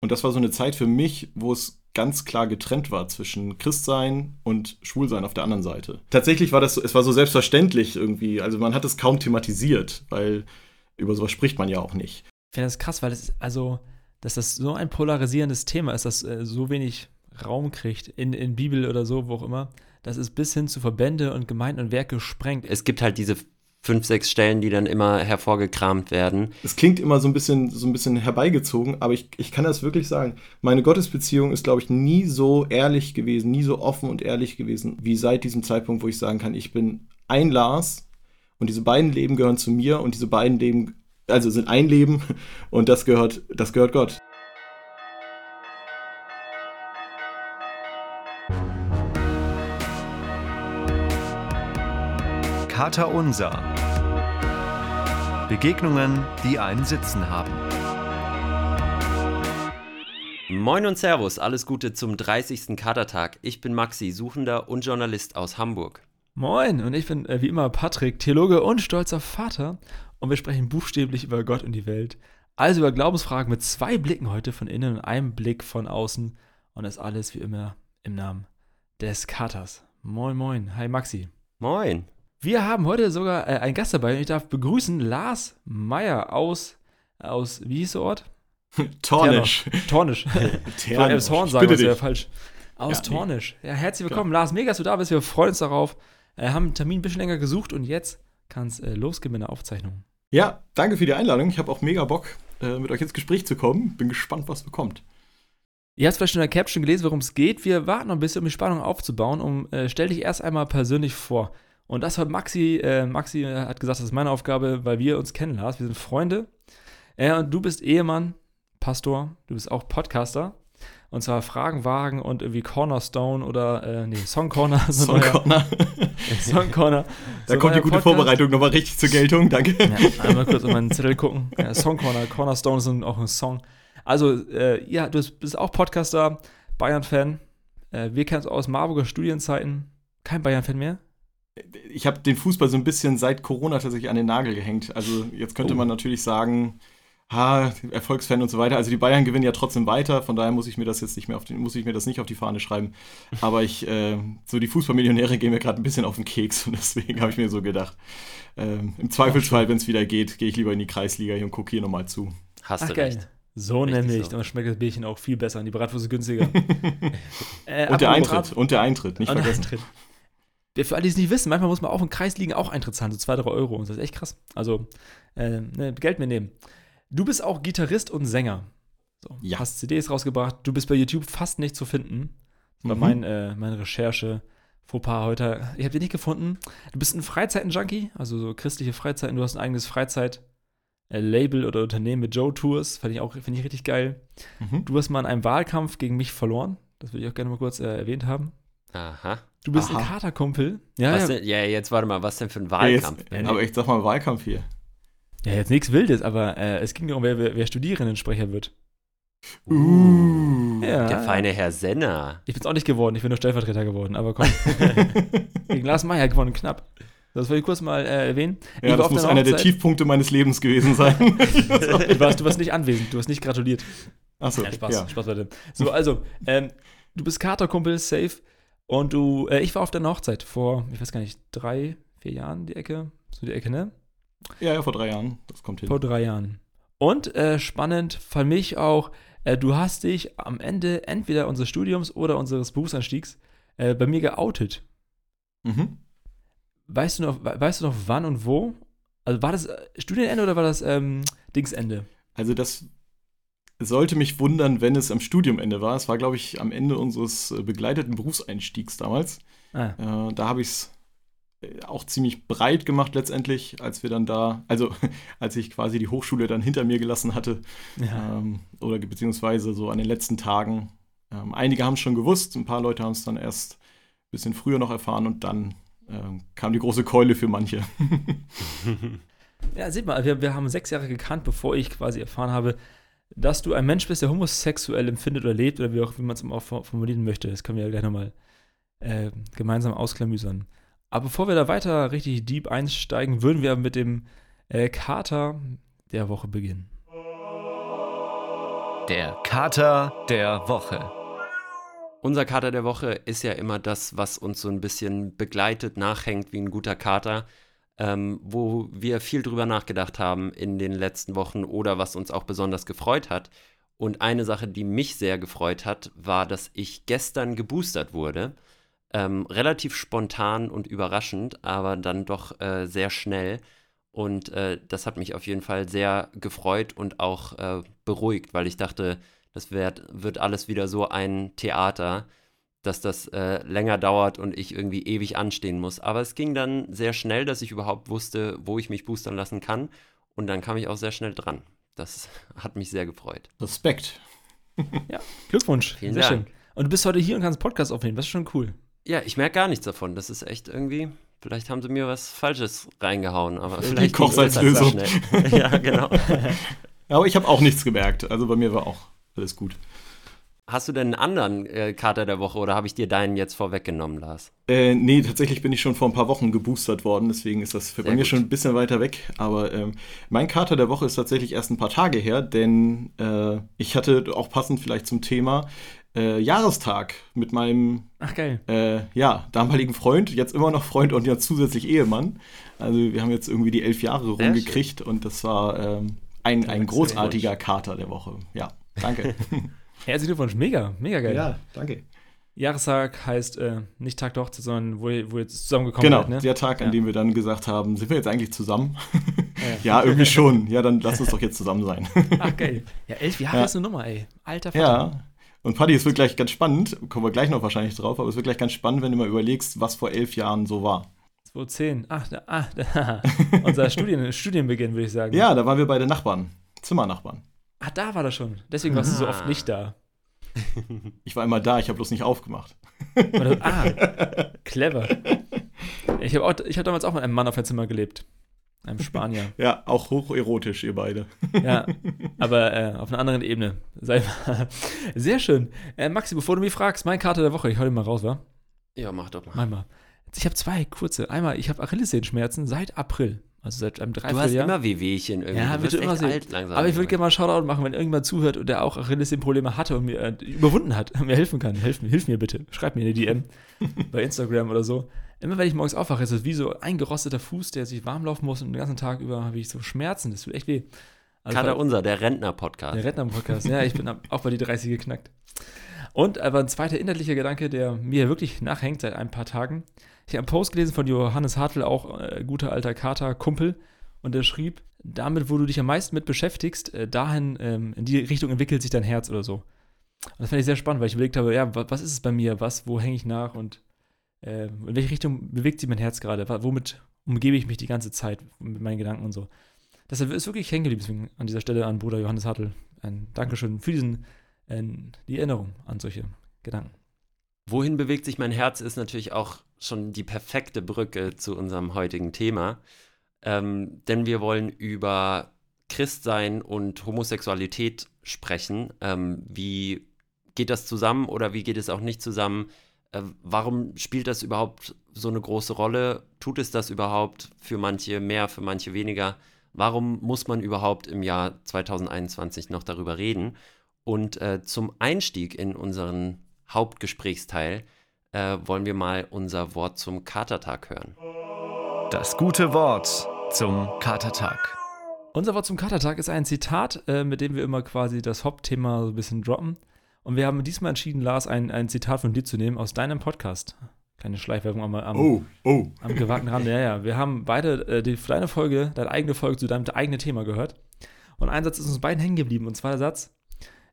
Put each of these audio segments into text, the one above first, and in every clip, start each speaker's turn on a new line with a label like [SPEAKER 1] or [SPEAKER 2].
[SPEAKER 1] Und das war so eine Zeit für mich, wo es ganz klar getrennt war zwischen Christsein und Schwulsein auf der anderen Seite. Tatsächlich war das, es war so selbstverständlich irgendwie. Also man hat es kaum thematisiert, weil über sowas spricht man ja auch nicht.
[SPEAKER 2] Ich finde das krass, weil es, also, dass das so ein polarisierendes Thema ist, das äh, so wenig Raum kriegt in, in Bibel oder so, wo auch immer. Das ist bis hin zu Verbände und Gemeinden und Werke sprengt.
[SPEAKER 3] Es gibt halt diese fünf, sechs Stellen, die dann immer hervorgekramt werden.
[SPEAKER 1] Es klingt immer so ein bisschen, so ein bisschen herbeigezogen, aber ich, ich kann das wirklich sagen. Meine Gottesbeziehung ist, glaube ich, nie so ehrlich gewesen, nie so offen und ehrlich gewesen, wie seit diesem Zeitpunkt, wo ich sagen kann, ich bin ein Lars und diese beiden Leben gehören zu mir und diese beiden Leben, also sind ein Leben und das gehört, das gehört Gott.
[SPEAKER 4] Kater Unser. Begegnungen, die einen Sitzen haben.
[SPEAKER 3] Moin und Servus, alles Gute zum 30. Katertag. Ich bin Maxi, Suchender und Journalist aus Hamburg.
[SPEAKER 2] Moin, und ich bin äh, wie immer Patrick, Theologe und stolzer Vater. Und wir sprechen buchstäblich über Gott und die Welt. Also über Glaubensfragen mit zwei Blicken heute von innen und einem Blick von außen. Und das alles wie immer im Namen des Katers. Moin, moin. Hi Maxi.
[SPEAKER 3] Moin.
[SPEAKER 2] Wir haben heute sogar äh, einen Gast dabei und ich darf begrüßen Lars Meyer aus, aus wie hieß der Ort?
[SPEAKER 1] Tornisch.
[SPEAKER 2] Tornisch.
[SPEAKER 1] Ternisch.
[SPEAKER 2] Horn sagen, das wäre falsch. Aus
[SPEAKER 1] Ja, nee.
[SPEAKER 2] Tornisch. Ja, herzlich willkommen, Lars. Mega, dass du da bist. Wir freuen uns darauf. Äh, haben einen Termin ein bisschen länger gesucht und jetzt kann es äh, losgehen mit der Aufzeichnung.
[SPEAKER 1] Ja, danke für die Einladung. Ich habe auch mega Bock, äh, mit euch ins Gespräch zu kommen. Bin gespannt, was bekommt.
[SPEAKER 2] Ihr habt vielleicht schon in der Caption gelesen, worum es geht. Wir warten noch ein bisschen, um die Spannung aufzubauen. Um, äh, stell dich erst einmal persönlich vor. Und das hat Maxi, äh, Maxi äh, hat gesagt, das ist meine Aufgabe, weil wir uns kennen, Lars. Wir sind Freunde. Äh, und du bist Ehemann, Pastor, du bist auch Podcaster. Und zwar Fragen wagen und irgendwie Cornerstone oder, äh, nee, Song Corner. so
[SPEAKER 1] Song
[SPEAKER 2] neuer-
[SPEAKER 1] Corner.
[SPEAKER 2] Song Corner.
[SPEAKER 1] Da
[SPEAKER 2] So
[SPEAKER 1] kommt die gute
[SPEAKER 2] Podcast.
[SPEAKER 1] Vorbereitung nochmal richtig zur Geltung. Danke.
[SPEAKER 2] Ja, einmal kurz auf meinen Zettel gucken. Ja, Song Corner, Cornerstone ist auch ein Song. Also, äh, ja, du bist, bist auch Podcaster, Bayern-Fan. Äh, wir kennen uns aus Marburger Studienzeiten. Kein Bayern-Fan mehr?
[SPEAKER 1] Ich habe den Fußball so ein bisschen seit Corona tatsächlich an den Nagel gehängt. Also jetzt könnte
[SPEAKER 2] Oh.
[SPEAKER 1] man natürlich sagen, ha, Erfolgsfan und so weiter. Also die Bayern gewinnen ja trotzdem weiter, von daher muss ich mir das jetzt nicht mehr auf den, muss ich mir das nicht auf die Fahne schreiben. Aber ich, äh, so die Fußballmillionäre gehen mir gerade ein bisschen auf den Keks und deswegen habe ich mir so gedacht, ähm, im Zweifelsfall, wenn es wieder geht, gehe ich lieber in die Kreisliga hier und gucke hier nochmal zu.
[SPEAKER 3] Hast
[SPEAKER 2] Ach,
[SPEAKER 3] du
[SPEAKER 2] geil.
[SPEAKER 3] recht.
[SPEAKER 2] So
[SPEAKER 3] Richtig
[SPEAKER 2] nämlich.
[SPEAKER 3] so.
[SPEAKER 2] Dann schmeckt das Bierchen auch viel besser und die Bratwurst ist günstiger. äh,
[SPEAKER 1] Und der Eintritt, und der Eintritt, nicht
[SPEAKER 2] Und der
[SPEAKER 1] vergessen.
[SPEAKER 2] Eintritt. Für alle, die es nicht wissen, manchmal muss man auch in Kreisligen auch Eintritt zahlen, so 2, 3 Euro. Und das ist echt krass. Also, äh, ne, Geld mitnehmen. Du bist auch Gitarrist und Sänger. So,
[SPEAKER 1] Ja.
[SPEAKER 2] Hast CDs rausgebracht. Du bist bei YouTube fast nicht zu finden. Das war
[SPEAKER 1] Mhm.
[SPEAKER 2] mein, äh, meine Recherche. Fauxpas heute. Ich habe dich nicht gefunden. Du bist ein Freizeiten-Junkie, also so christliche Freizeiten. Du hast ein eigenes Freizeit-Label oder Unternehmen mit Joe Tours. Fand ich auch, finde ich richtig geil.
[SPEAKER 1] Mhm.
[SPEAKER 2] Du hast mal in einem Wahlkampf gegen mich verloren. Das würde ich auch gerne mal kurz äh, erwähnt haben.
[SPEAKER 3] Aha.
[SPEAKER 2] Du bist ein
[SPEAKER 1] Aha.
[SPEAKER 2] Katerkumpel. Ja,
[SPEAKER 3] was
[SPEAKER 2] ja.
[SPEAKER 3] Denn, ja, jetzt warte mal, was denn für ein Wahlkampf?
[SPEAKER 1] jetzt,
[SPEAKER 2] Ja, nee.
[SPEAKER 1] aber ich sag mal Wahlkampf hier.
[SPEAKER 2] ja, jetzt nichts Wildes, aber äh, es ging darum, wer, wer, Studierendensprecher wird.
[SPEAKER 1] Uh.
[SPEAKER 2] Ja.
[SPEAKER 3] Der feine Herr Senner.
[SPEAKER 2] Ich bin es auch nicht geworden, ich bin nur Stellvertreter geworden, aber komm. gegen Lars Meyer gewonnen, knapp. Das wollte ich kurz mal äh, erwähnen. Ich
[SPEAKER 1] Ja,
[SPEAKER 2] war
[SPEAKER 1] das muss einer der
[SPEAKER 2] Hochzeit.
[SPEAKER 1] Tiefpunkte meines Lebens gewesen sein.
[SPEAKER 2] du, warst, du warst nicht anwesend, du hast nicht gratuliert.
[SPEAKER 1] Achso,
[SPEAKER 2] Ja, Spaß,
[SPEAKER 1] ja.
[SPEAKER 2] Spaß Leute. So, also, ähm, du bist Katerkumpel, safe. Und du, äh, ich war auf deiner Hochzeit vor, ich weiß gar nicht, drei, vier Jahren die Ecke. So die Ecke, ne?
[SPEAKER 1] Ja, ja, vor drei Jahren. Das kommt hin.
[SPEAKER 2] Vor drei Jahren. Und äh, spannend für mich auch, äh, du hast dich am Ende entweder unseres Studiums oder unseres Berufsanstiegs äh, bei mir geoutet.
[SPEAKER 1] Mhm.
[SPEAKER 2] Weißt du noch, we- weißt du noch wann und wo? Also war das äh, Studienende oder war das ähm, Dingsende?
[SPEAKER 1] Also das sollte mich wundern, wenn es am Studiumende war. Es war, glaube ich, am Ende unseres äh, begleiteten Berufseinstiegs damals.
[SPEAKER 2] Ah,
[SPEAKER 1] Äh, da habe ich es auch ziemlich breit gemacht letztendlich, als wir dann da, also als ich quasi die Hochschule dann hinter mir gelassen hatte.
[SPEAKER 2] ja.
[SPEAKER 1] Ähm, oder beziehungsweise so an den letzten Tagen. Ähm, einige haben es schon gewusst, ein paar Leute haben es dann erst ein bisschen früher noch erfahren und dann ähm, kam die große Keule für manche.
[SPEAKER 2] Ja, seht mal, wir, wir haben sechs Jahre gekannt, bevor ich quasi erfahren habe, dass du ein Mensch bist, der homosexuell empfindet oder lebt oder wie auch wie man es auch for- formulieren möchte. Das können wir ja gleich nochmal äh, gemeinsam ausklamüsern. Aber bevor wir da weiter richtig deep einsteigen, würden wir mit dem äh, Kater der Woche beginnen.
[SPEAKER 4] Der Kater der Woche.
[SPEAKER 3] Unser Kater der Woche ist ja immer das, was uns so ein bisschen begleitet, nachhängt wie ein guter Kater, ähm, wo wir viel drüber nachgedacht haben in den letzten Wochen oder was uns auch besonders gefreut hat. Und eine Sache, die mich sehr gefreut hat, war, dass ich gestern geboostert wurde. Ähm, relativ spontan und überraschend, aber dann doch äh, sehr schnell. Und äh, das hat mich auf jeden Fall sehr gefreut und auch äh, beruhigt, weil ich dachte, das wird, wird alles wieder so ein Theater, dass das äh, länger dauert und ich irgendwie ewig anstehen muss. Aber es ging dann sehr schnell, dass ich überhaupt wusste, wo ich mich boostern lassen kann. Und dann kam ich auch sehr schnell dran. Das hat mich sehr gefreut.
[SPEAKER 1] Respekt.
[SPEAKER 2] Ja, Glückwunsch.
[SPEAKER 3] Vielen
[SPEAKER 2] Sehr
[SPEAKER 3] Dank.
[SPEAKER 2] schön. Und du bist heute hier und kannst Podcast aufnehmen. Das ist schon cool.
[SPEAKER 3] Ja, ich merke gar nichts davon. Das ist echt irgendwie. Vielleicht haben sie mir was Falsches reingehauen, aber vielleicht
[SPEAKER 1] Kochsalzlösung.
[SPEAKER 3] ging das halt so schnell. ja, genau.
[SPEAKER 1] Aber ich habe auch nichts gemerkt. Also bei mir war auch alles gut.
[SPEAKER 3] Hast du denn einen anderen äh, Kater der Woche oder habe ich dir deinen jetzt vorweggenommen, Lars?
[SPEAKER 1] Äh, nee, tatsächlich bin ich schon vor ein paar Wochen geboostert worden, deswegen ist das für bei mir
[SPEAKER 3] gut.
[SPEAKER 1] schon ein bisschen weiter weg. Aber ähm, mein Kater der Woche ist tatsächlich erst ein paar Tage her, denn äh, ich hatte auch passend vielleicht zum Thema äh, Jahrestag mit meinem
[SPEAKER 2] Ach, geil.
[SPEAKER 1] äh, ja, damaligen Freund, jetzt immer noch Freund und ja zusätzlich Ehemann. Also wir haben jetzt irgendwie die elf Jahre rumgekriegt und das war ähm, ein, ein großartiger Kater der Woche. Ja, danke.
[SPEAKER 2] Herzlichen Glückwunsch. Mega, mega geil.
[SPEAKER 1] ja, danke.
[SPEAKER 2] Jahrestag heißt äh, nicht Tag der Hochzeit, sondern wo, wo ihr jetzt zusammengekommen
[SPEAKER 1] Genau,
[SPEAKER 2] seid, ne?
[SPEAKER 1] der Tag, an
[SPEAKER 2] Ja.
[SPEAKER 1] dem wir dann gesagt haben, sind wir jetzt eigentlich zusammen?
[SPEAKER 2] Ja.
[SPEAKER 1] ja, irgendwie schon. Ja, dann lass uns doch jetzt zusammen sein.
[SPEAKER 2] Ach, geil. Ja, elf Jahre
[SPEAKER 1] Ja.
[SPEAKER 2] ist eine Nummer, ey. Alter Vater.
[SPEAKER 1] ja. Und Paddy, es wird gleich ganz spannend, kommen wir gleich noch wahrscheinlich drauf, aber es wird gleich ganz spannend, wenn du mal überlegst, was vor elf Jahren so war.
[SPEAKER 2] 2010. Ach, da, ah, da. unser Studien, Studienbeginn, würde ich sagen.
[SPEAKER 1] Ja, da waren wir beide Nachbarn, Zimmernachbarn.
[SPEAKER 2] Ach, da war das schon. Deswegen warst du so oft nicht da.
[SPEAKER 1] Ich war immer da, ich habe bloß nicht aufgemacht.
[SPEAKER 2] Ah, clever. Ich habe hab damals auch mit einem Mann auf einem Zimmer gelebt. Einem Spanier.
[SPEAKER 1] Ja, auch hocherotisch, ihr beide.
[SPEAKER 2] Ja, aber äh, auf einer anderen Ebene. Sei mal. Sehr schön. Äh, Maxi, bevor du mich fragst, mein Karte der Woche, ich hau den mal raus, wa?
[SPEAKER 3] Ja, mach doch mal.
[SPEAKER 2] Mach mal. Ich habe zwei kurze. Einmal, ich habe Achillessehenschmerzen seit April. Also seit einem
[SPEAKER 3] Du hast
[SPEAKER 2] Dreivierteljahr.
[SPEAKER 3] immer Wehwehchen irgendwie.
[SPEAKER 2] Ja,
[SPEAKER 3] du
[SPEAKER 2] wird immer
[SPEAKER 3] alt langsam.
[SPEAKER 2] Aber ich würde gerne mal einen Shoutout machen, wenn irgendjemand zuhört und der auch Achillessehnenprobleme hatte und mir äh, überwunden hat und mir helfen kann. Hilf, mir- hilf mir bitte. Schreib mir eine DM bei Instagram oder so. Immer wenn ich morgens aufwache, ist es wie so ein gerosteter Fuß, der sich warm laufen muss und den ganzen Tag über habe ich so Schmerzen. Das tut echt weh. Also,
[SPEAKER 3] Kater unser, der Rentner-Podcast.
[SPEAKER 2] der Rentner-Podcast. Ja, ich bin auch bei die 30 geknackt. Und aber ein zweiter inhaltlicher Gedanke, der mir wirklich nachhängt seit ein paar Tagen. Ich habe einen Post gelesen von Johannes Hartl, auch äh, guter alter Kater-Kumpel. Und der schrieb, damit, wo du dich am meisten mit beschäftigst, äh, dahin, ähm, in die Richtung entwickelt sich dein Herz oder so. Und das fand ich sehr spannend, weil ich überlegt habe, ja, wa- was ist es bei mir? Was, wo hänge ich nach? Und äh, in welche Richtung bewegt sich mein Herz gerade? Womit umgebe ich mich die ganze Zeit mit meinen Gedanken und so? Das ist wirklich hängen geblieben. Deswegen an dieser Stelle an Bruder Johannes Hartl ein Dankeschön für diesen, äh, die Erinnerung an solche Gedanken.
[SPEAKER 3] Wohin bewegt sich mein Herz ist natürlich auch schon die perfekte Brücke zu unserem heutigen Thema. Ähm, denn wir wollen über Christsein und Homosexualität sprechen. Ähm, wie geht das zusammen oder wie geht es auch nicht zusammen? Äh, warum spielt das überhaupt so eine große Rolle? Tut es das überhaupt für manche mehr, für manche weniger? Warum muss man überhaupt im Jahr 2021 noch darüber reden? Und äh, zum Einstieg in unseren Hauptgesprächsteil äh, wollen wir mal unser Wort zum Katertag hören.
[SPEAKER 4] Das gute Wort zum Katertag.
[SPEAKER 2] Unser Wort zum Katertag ist ein Zitat, äh, mit dem wir immer quasi das Hauptthema so ein bisschen droppen. Und wir haben diesmal entschieden, Lars, ein, ein Zitat von dir zu nehmen aus deinem Podcast. Keine Schleichwerbung am, am,
[SPEAKER 1] Oh, oh.
[SPEAKER 2] am gewagten Rande. Ja, ja. Wir haben beide äh, die, deine Folge, deine eigene Folge zu deinem eigenen Thema gehört. Und ein Satz ist uns beiden hängen geblieben. Und zwar der Satz: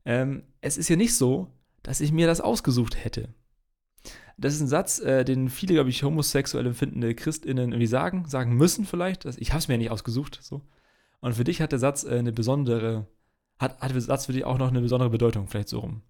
[SPEAKER 2] ähm, Es ist ja nicht so, dass ich mir das ausgesucht hätte. Das ist ein Satz, äh, den viele, glaube ich, homosexuell empfindende ChristInnen irgendwie sagen, sagen müssen vielleicht. Das, ich habe es mir ja nicht ausgesucht. So. Und für dich hat der Satz äh, eine besondere, hat, hat der Satz für dich auch noch eine besondere Bedeutung, vielleicht so rum.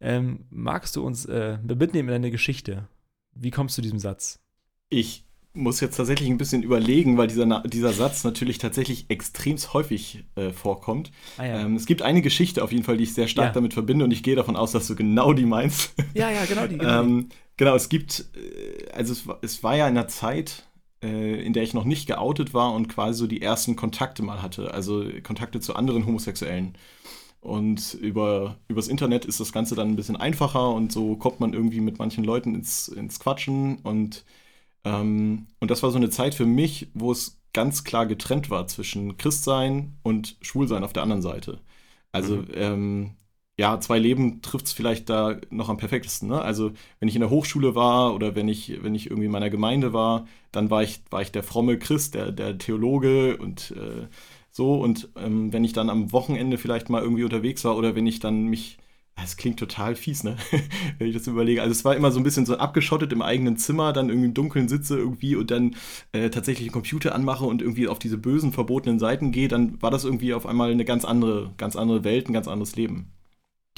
[SPEAKER 2] Ähm, magst du uns äh, mitnehmen in deine Geschichte? Wie kommst du zu diesem Satz?
[SPEAKER 1] Ich muss jetzt tatsächlich ein bisschen überlegen, weil dieser, dieser Satz natürlich tatsächlich extremst häufig äh, vorkommt.
[SPEAKER 2] Ah ja.
[SPEAKER 1] Ähm, es gibt eine Geschichte auf jeden Fall, die ich sehr stark
[SPEAKER 2] Ja.
[SPEAKER 1] damit verbinde und ich gehe davon aus, dass du genau die meinst.
[SPEAKER 2] ja, ja, genau die. Genau
[SPEAKER 1] ähm, genau, es gibt, äh, also es, war- es war ja in einer Zeit, äh, in der ich noch nicht geoutet war und quasi so die ersten Kontakte mal hatte, also Kontakte zu anderen Homosexuellen. Und über übers Internet ist das Ganze dann ein bisschen einfacher und so kommt man irgendwie mit manchen Leuten ins, ins Quatschen. Und, ähm, und das war so eine Zeit für mich, wo es ganz klar getrennt war zwischen Christsein und Schwulsein auf der anderen Seite. Also mhm. ähm, ja, zwei Leben trifft es vielleicht da noch am perfektesten. Ne? Also wenn ich in der Hochschule war oder wenn ich, wenn ich irgendwie in meiner Gemeinde war, dann war ich, war ich der fromme Christ, der, der Theologe und äh, so. Und ähm, wenn ich dann am Wochenende vielleicht mal irgendwie unterwegs war oder wenn ich dann mich, es klingt total fies, ne? wenn ich das überlege. Also es war immer so ein bisschen so abgeschottet im eigenen Zimmer, dann irgendwie im Dunkeln sitze irgendwie und dann äh, tatsächlich den Computer anmache und irgendwie auf diese bösen, verbotenen Seiten gehe, dann war das irgendwie auf einmal eine ganz andere, ganz andere Welt, ein ganz anderes Leben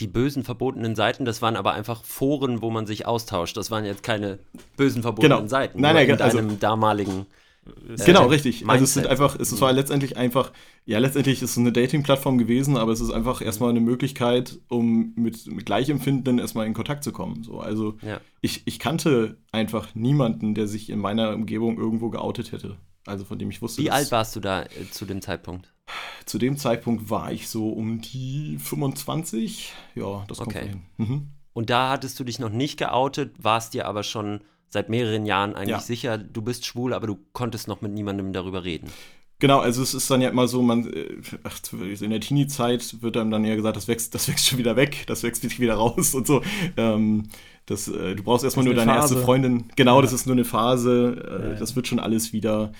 [SPEAKER 3] die bösen verbotenen Seiten, das waren aber einfach Foren, wo man sich austauscht. Das waren jetzt keine bösen verbotenen
[SPEAKER 1] genau.
[SPEAKER 3] Seiten.
[SPEAKER 1] Nein, nein,
[SPEAKER 3] in also, deinem damaligen.
[SPEAKER 1] Äh, genau, richtig. Mindset. Also es sind einfach, es war letztendlich einfach, ja, letztendlich ist es eine Dating-Plattform gewesen, aber es ist einfach erstmal eine Möglichkeit, um mit, mit Gleichempfinden erstmal in Kontakt zu kommen. So, also ja. ich, ich kannte einfach niemanden, der sich in meiner Umgebung irgendwo geoutet hätte. Also von dem ich wusste.
[SPEAKER 3] Wie alt warst du da äh, zu dem Zeitpunkt?
[SPEAKER 1] Zu dem Zeitpunkt war ich so um die 25. Ja, das kommt
[SPEAKER 3] okay. hin. Mhm. Und da hattest du dich noch nicht geoutet, warst dir aber schon seit mehreren Jahren eigentlich ja. sicher, du bist schwul, aber du konntest noch mit niemandem darüber reden.
[SPEAKER 1] Genau, also es ist dann ja immer so, man, äh, ach, in der Teenie-Zeit wird einem dann ja gesagt, das wächst, das wächst schon wieder weg, das wächst nicht wieder raus und so. Ähm, das, äh, du brauchst erstmal nur deine Phase. erste Freundin. Genau, ja. das ist nur eine Phase. Äh, ja, das wird schon alles wieder.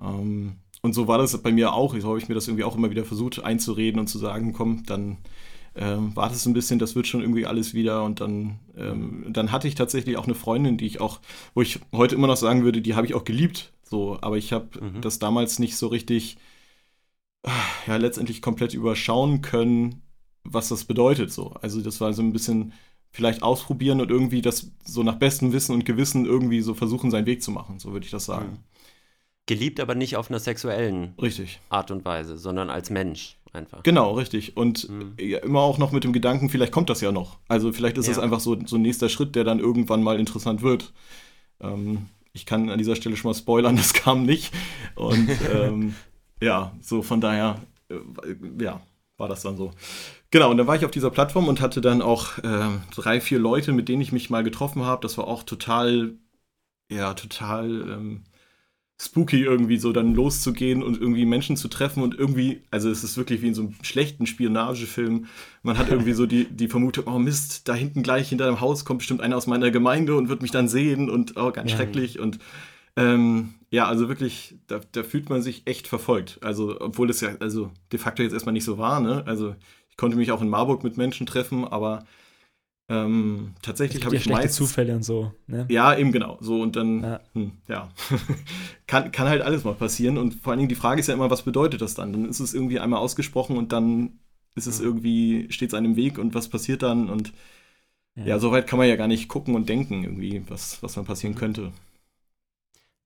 [SPEAKER 1] Ähm, und so war das bei mir auch. So habe ich mir das irgendwie auch immer wieder versucht einzureden und zu sagen, komm, dann ähm, wartest ein bisschen, das wird schon irgendwie alles wieder. Und dann, ähm, dann hatte ich tatsächlich auch eine Freundin, die ich auch, wo ich heute immer noch sagen würde, die habe ich auch geliebt. So, aber ich habe mhm. das damals nicht so richtig, ja, letztendlich komplett überschauen können, was das bedeutet. So. Also das war so ein bisschen vielleicht ausprobieren und irgendwie das so nach bestem Wissen und Gewissen irgendwie so versuchen, seinen Weg zu machen. So würde ich das sagen. Mhm.
[SPEAKER 3] Geliebt aber nicht auf einer sexuellen
[SPEAKER 1] richtig.
[SPEAKER 3] Art und Weise, sondern als Mensch einfach.
[SPEAKER 1] Genau, richtig. Und mhm. immer auch noch mit dem Gedanken, vielleicht kommt das ja noch. Also vielleicht ist ja. das einfach so, so ein nächster Schritt, der dann irgendwann mal interessant wird. Ähm, ich kann an dieser Stelle schon mal spoilern, das kam nicht. Und ähm, ja, so von daher, äh, ja, war das dann so. Genau, und dann war ich auf dieser Plattform und hatte dann auch äh, drei, vier Leute, mit denen ich mich mal getroffen habe. Das war auch total, ja, total ähm, spooky irgendwie so dann loszugehen und irgendwie Menschen zu treffen und irgendwie, also es ist wirklich wie in so einem schlechten Spionagefilm. Man hat irgendwie so die, die Vermutung, oh Mist, da hinten gleich hinter dem Haus kommt bestimmt einer aus meiner Gemeinde und wird mich dann sehen und oh, ganz ja. schrecklich und ähm, ja, also wirklich, da, da, fühlt man sich echt verfolgt. Also, obwohl es ja, also de facto jetzt erstmal nicht so war, ne? Also ich konnte mich auch in Marburg mit Menschen treffen, aber ähm, tatsächlich habe
[SPEAKER 2] ja ich meist Zufälle und so. Ne?
[SPEAKER 1] Ja, eben genau. So und dann, ja, hm, ja. kann, kann halt alles mal passieren. Und vor allen Dingen die Frage ist ja immer, was bedeutet das dann? Dann ist es irgendwie einmal ausgesprochen und dann ist es mhm. irgendwie, steht es einem im Weg und was passiert dann? Und ja. ja, so weit kann man ja gar nicht gucken und denken, irgendwie, was, was dann passieren mhm. könnte.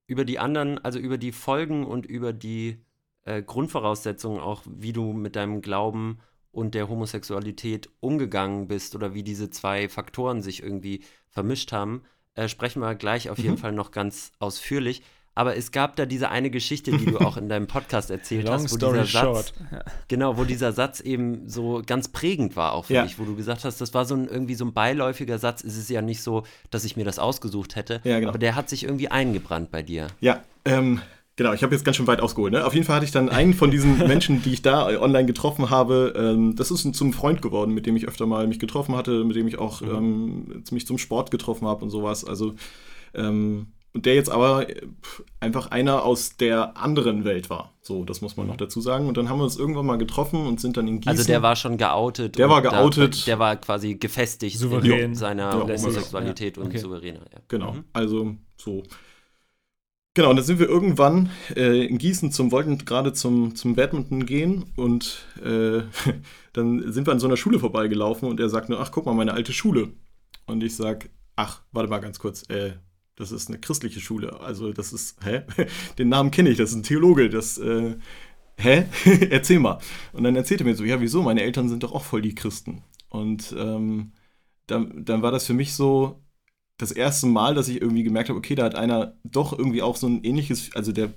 [SPEAKER 3] Über die anderen, also über die Folgen und über die äh, Grundvoraussetzungen, auch wie du mit deinem Glauben und der Homosexualität umgegangen bist oder wie diese zwei Faktoren sich irgendwie vermischt haben, äh, sprechen wir gleich auf jeden mhm. Fall noch ganz ausführlich. Aber es gab da diese eine Geschichte, die du auch in deinem Podcast erzählt
[SPEAKER 2] Long
[SPEAKER 3] hast,
[SPEAKER 2] wo dieser Satz,
[SPEAKER 3] genau, wo dieser Satz eben so ganz prägend war auch für ja. dich, wo du gesagt hast, das war so ein irgendwie so ein beiläufiger Satz. Es ist ja nicht so, dass ich mir das ausgesucht hätte, ja, genau. aber der hat sich irgendwie eingebrannt bei dir.
[SPEAKER 1] Ja, ähm, Genau, ich habe jetzt ganz schön weit ausgeholt. Ne? Auf jeden Fall hatte ich dann einen von diesen Menschen, die ich da online getroffen habe. Ähm, das ist ein, zum Freund geworden, mit dem ich öfter mal mich getroffen hatte, mit dem ich auch mhm. ähm, mich zum Sport getroffen habe und sowas. Also ähm, und der jetzt aber einfach einer aus der anderen Welt war. So, das muss man noch dazu sagen. Und dann haben wir uns irgendwann mal getroffen und sind dann in Gießen.
[SPEAKER 3] Also der war schon geoutet.
[SPEAKER 1] Der war geoutet.
[SPEAKER 3] Da, der war quasi gefestigt
[SPEAKER 2] Souverän.
[SPEAKER 3] in seiner ja, Homosexualität ja. okay. und souveräner.
[SPEAKER 1] Ja. Genau, mhm. also so. Genau, und dann sind wir irgendwann äh, in Gießen zum, wollten gerade zum, zum Badminton gehen und äh, dann sind wir an so einer Schule vorbeigelaufen und er sagt nur, ach, guck mal, meine alte Schule. Und ich sag, ach, warte mal ganz kurz, äh, das ist eine christliche Schule. Also das ist, hä? Den Namen kenne ich, das ist ein Theologe, das, äh, hä? Erzähl mal. Und dann erzählte er mir so, ja, wieso? Meine Eltern sind doch auch voll die Christen. Und ähm, dann, dann war das für mich so, das erste Mal, dass ich irgendwie gemerkt habe, okay, da hat einer doch irgendwie auch so ein ähnliches, also der,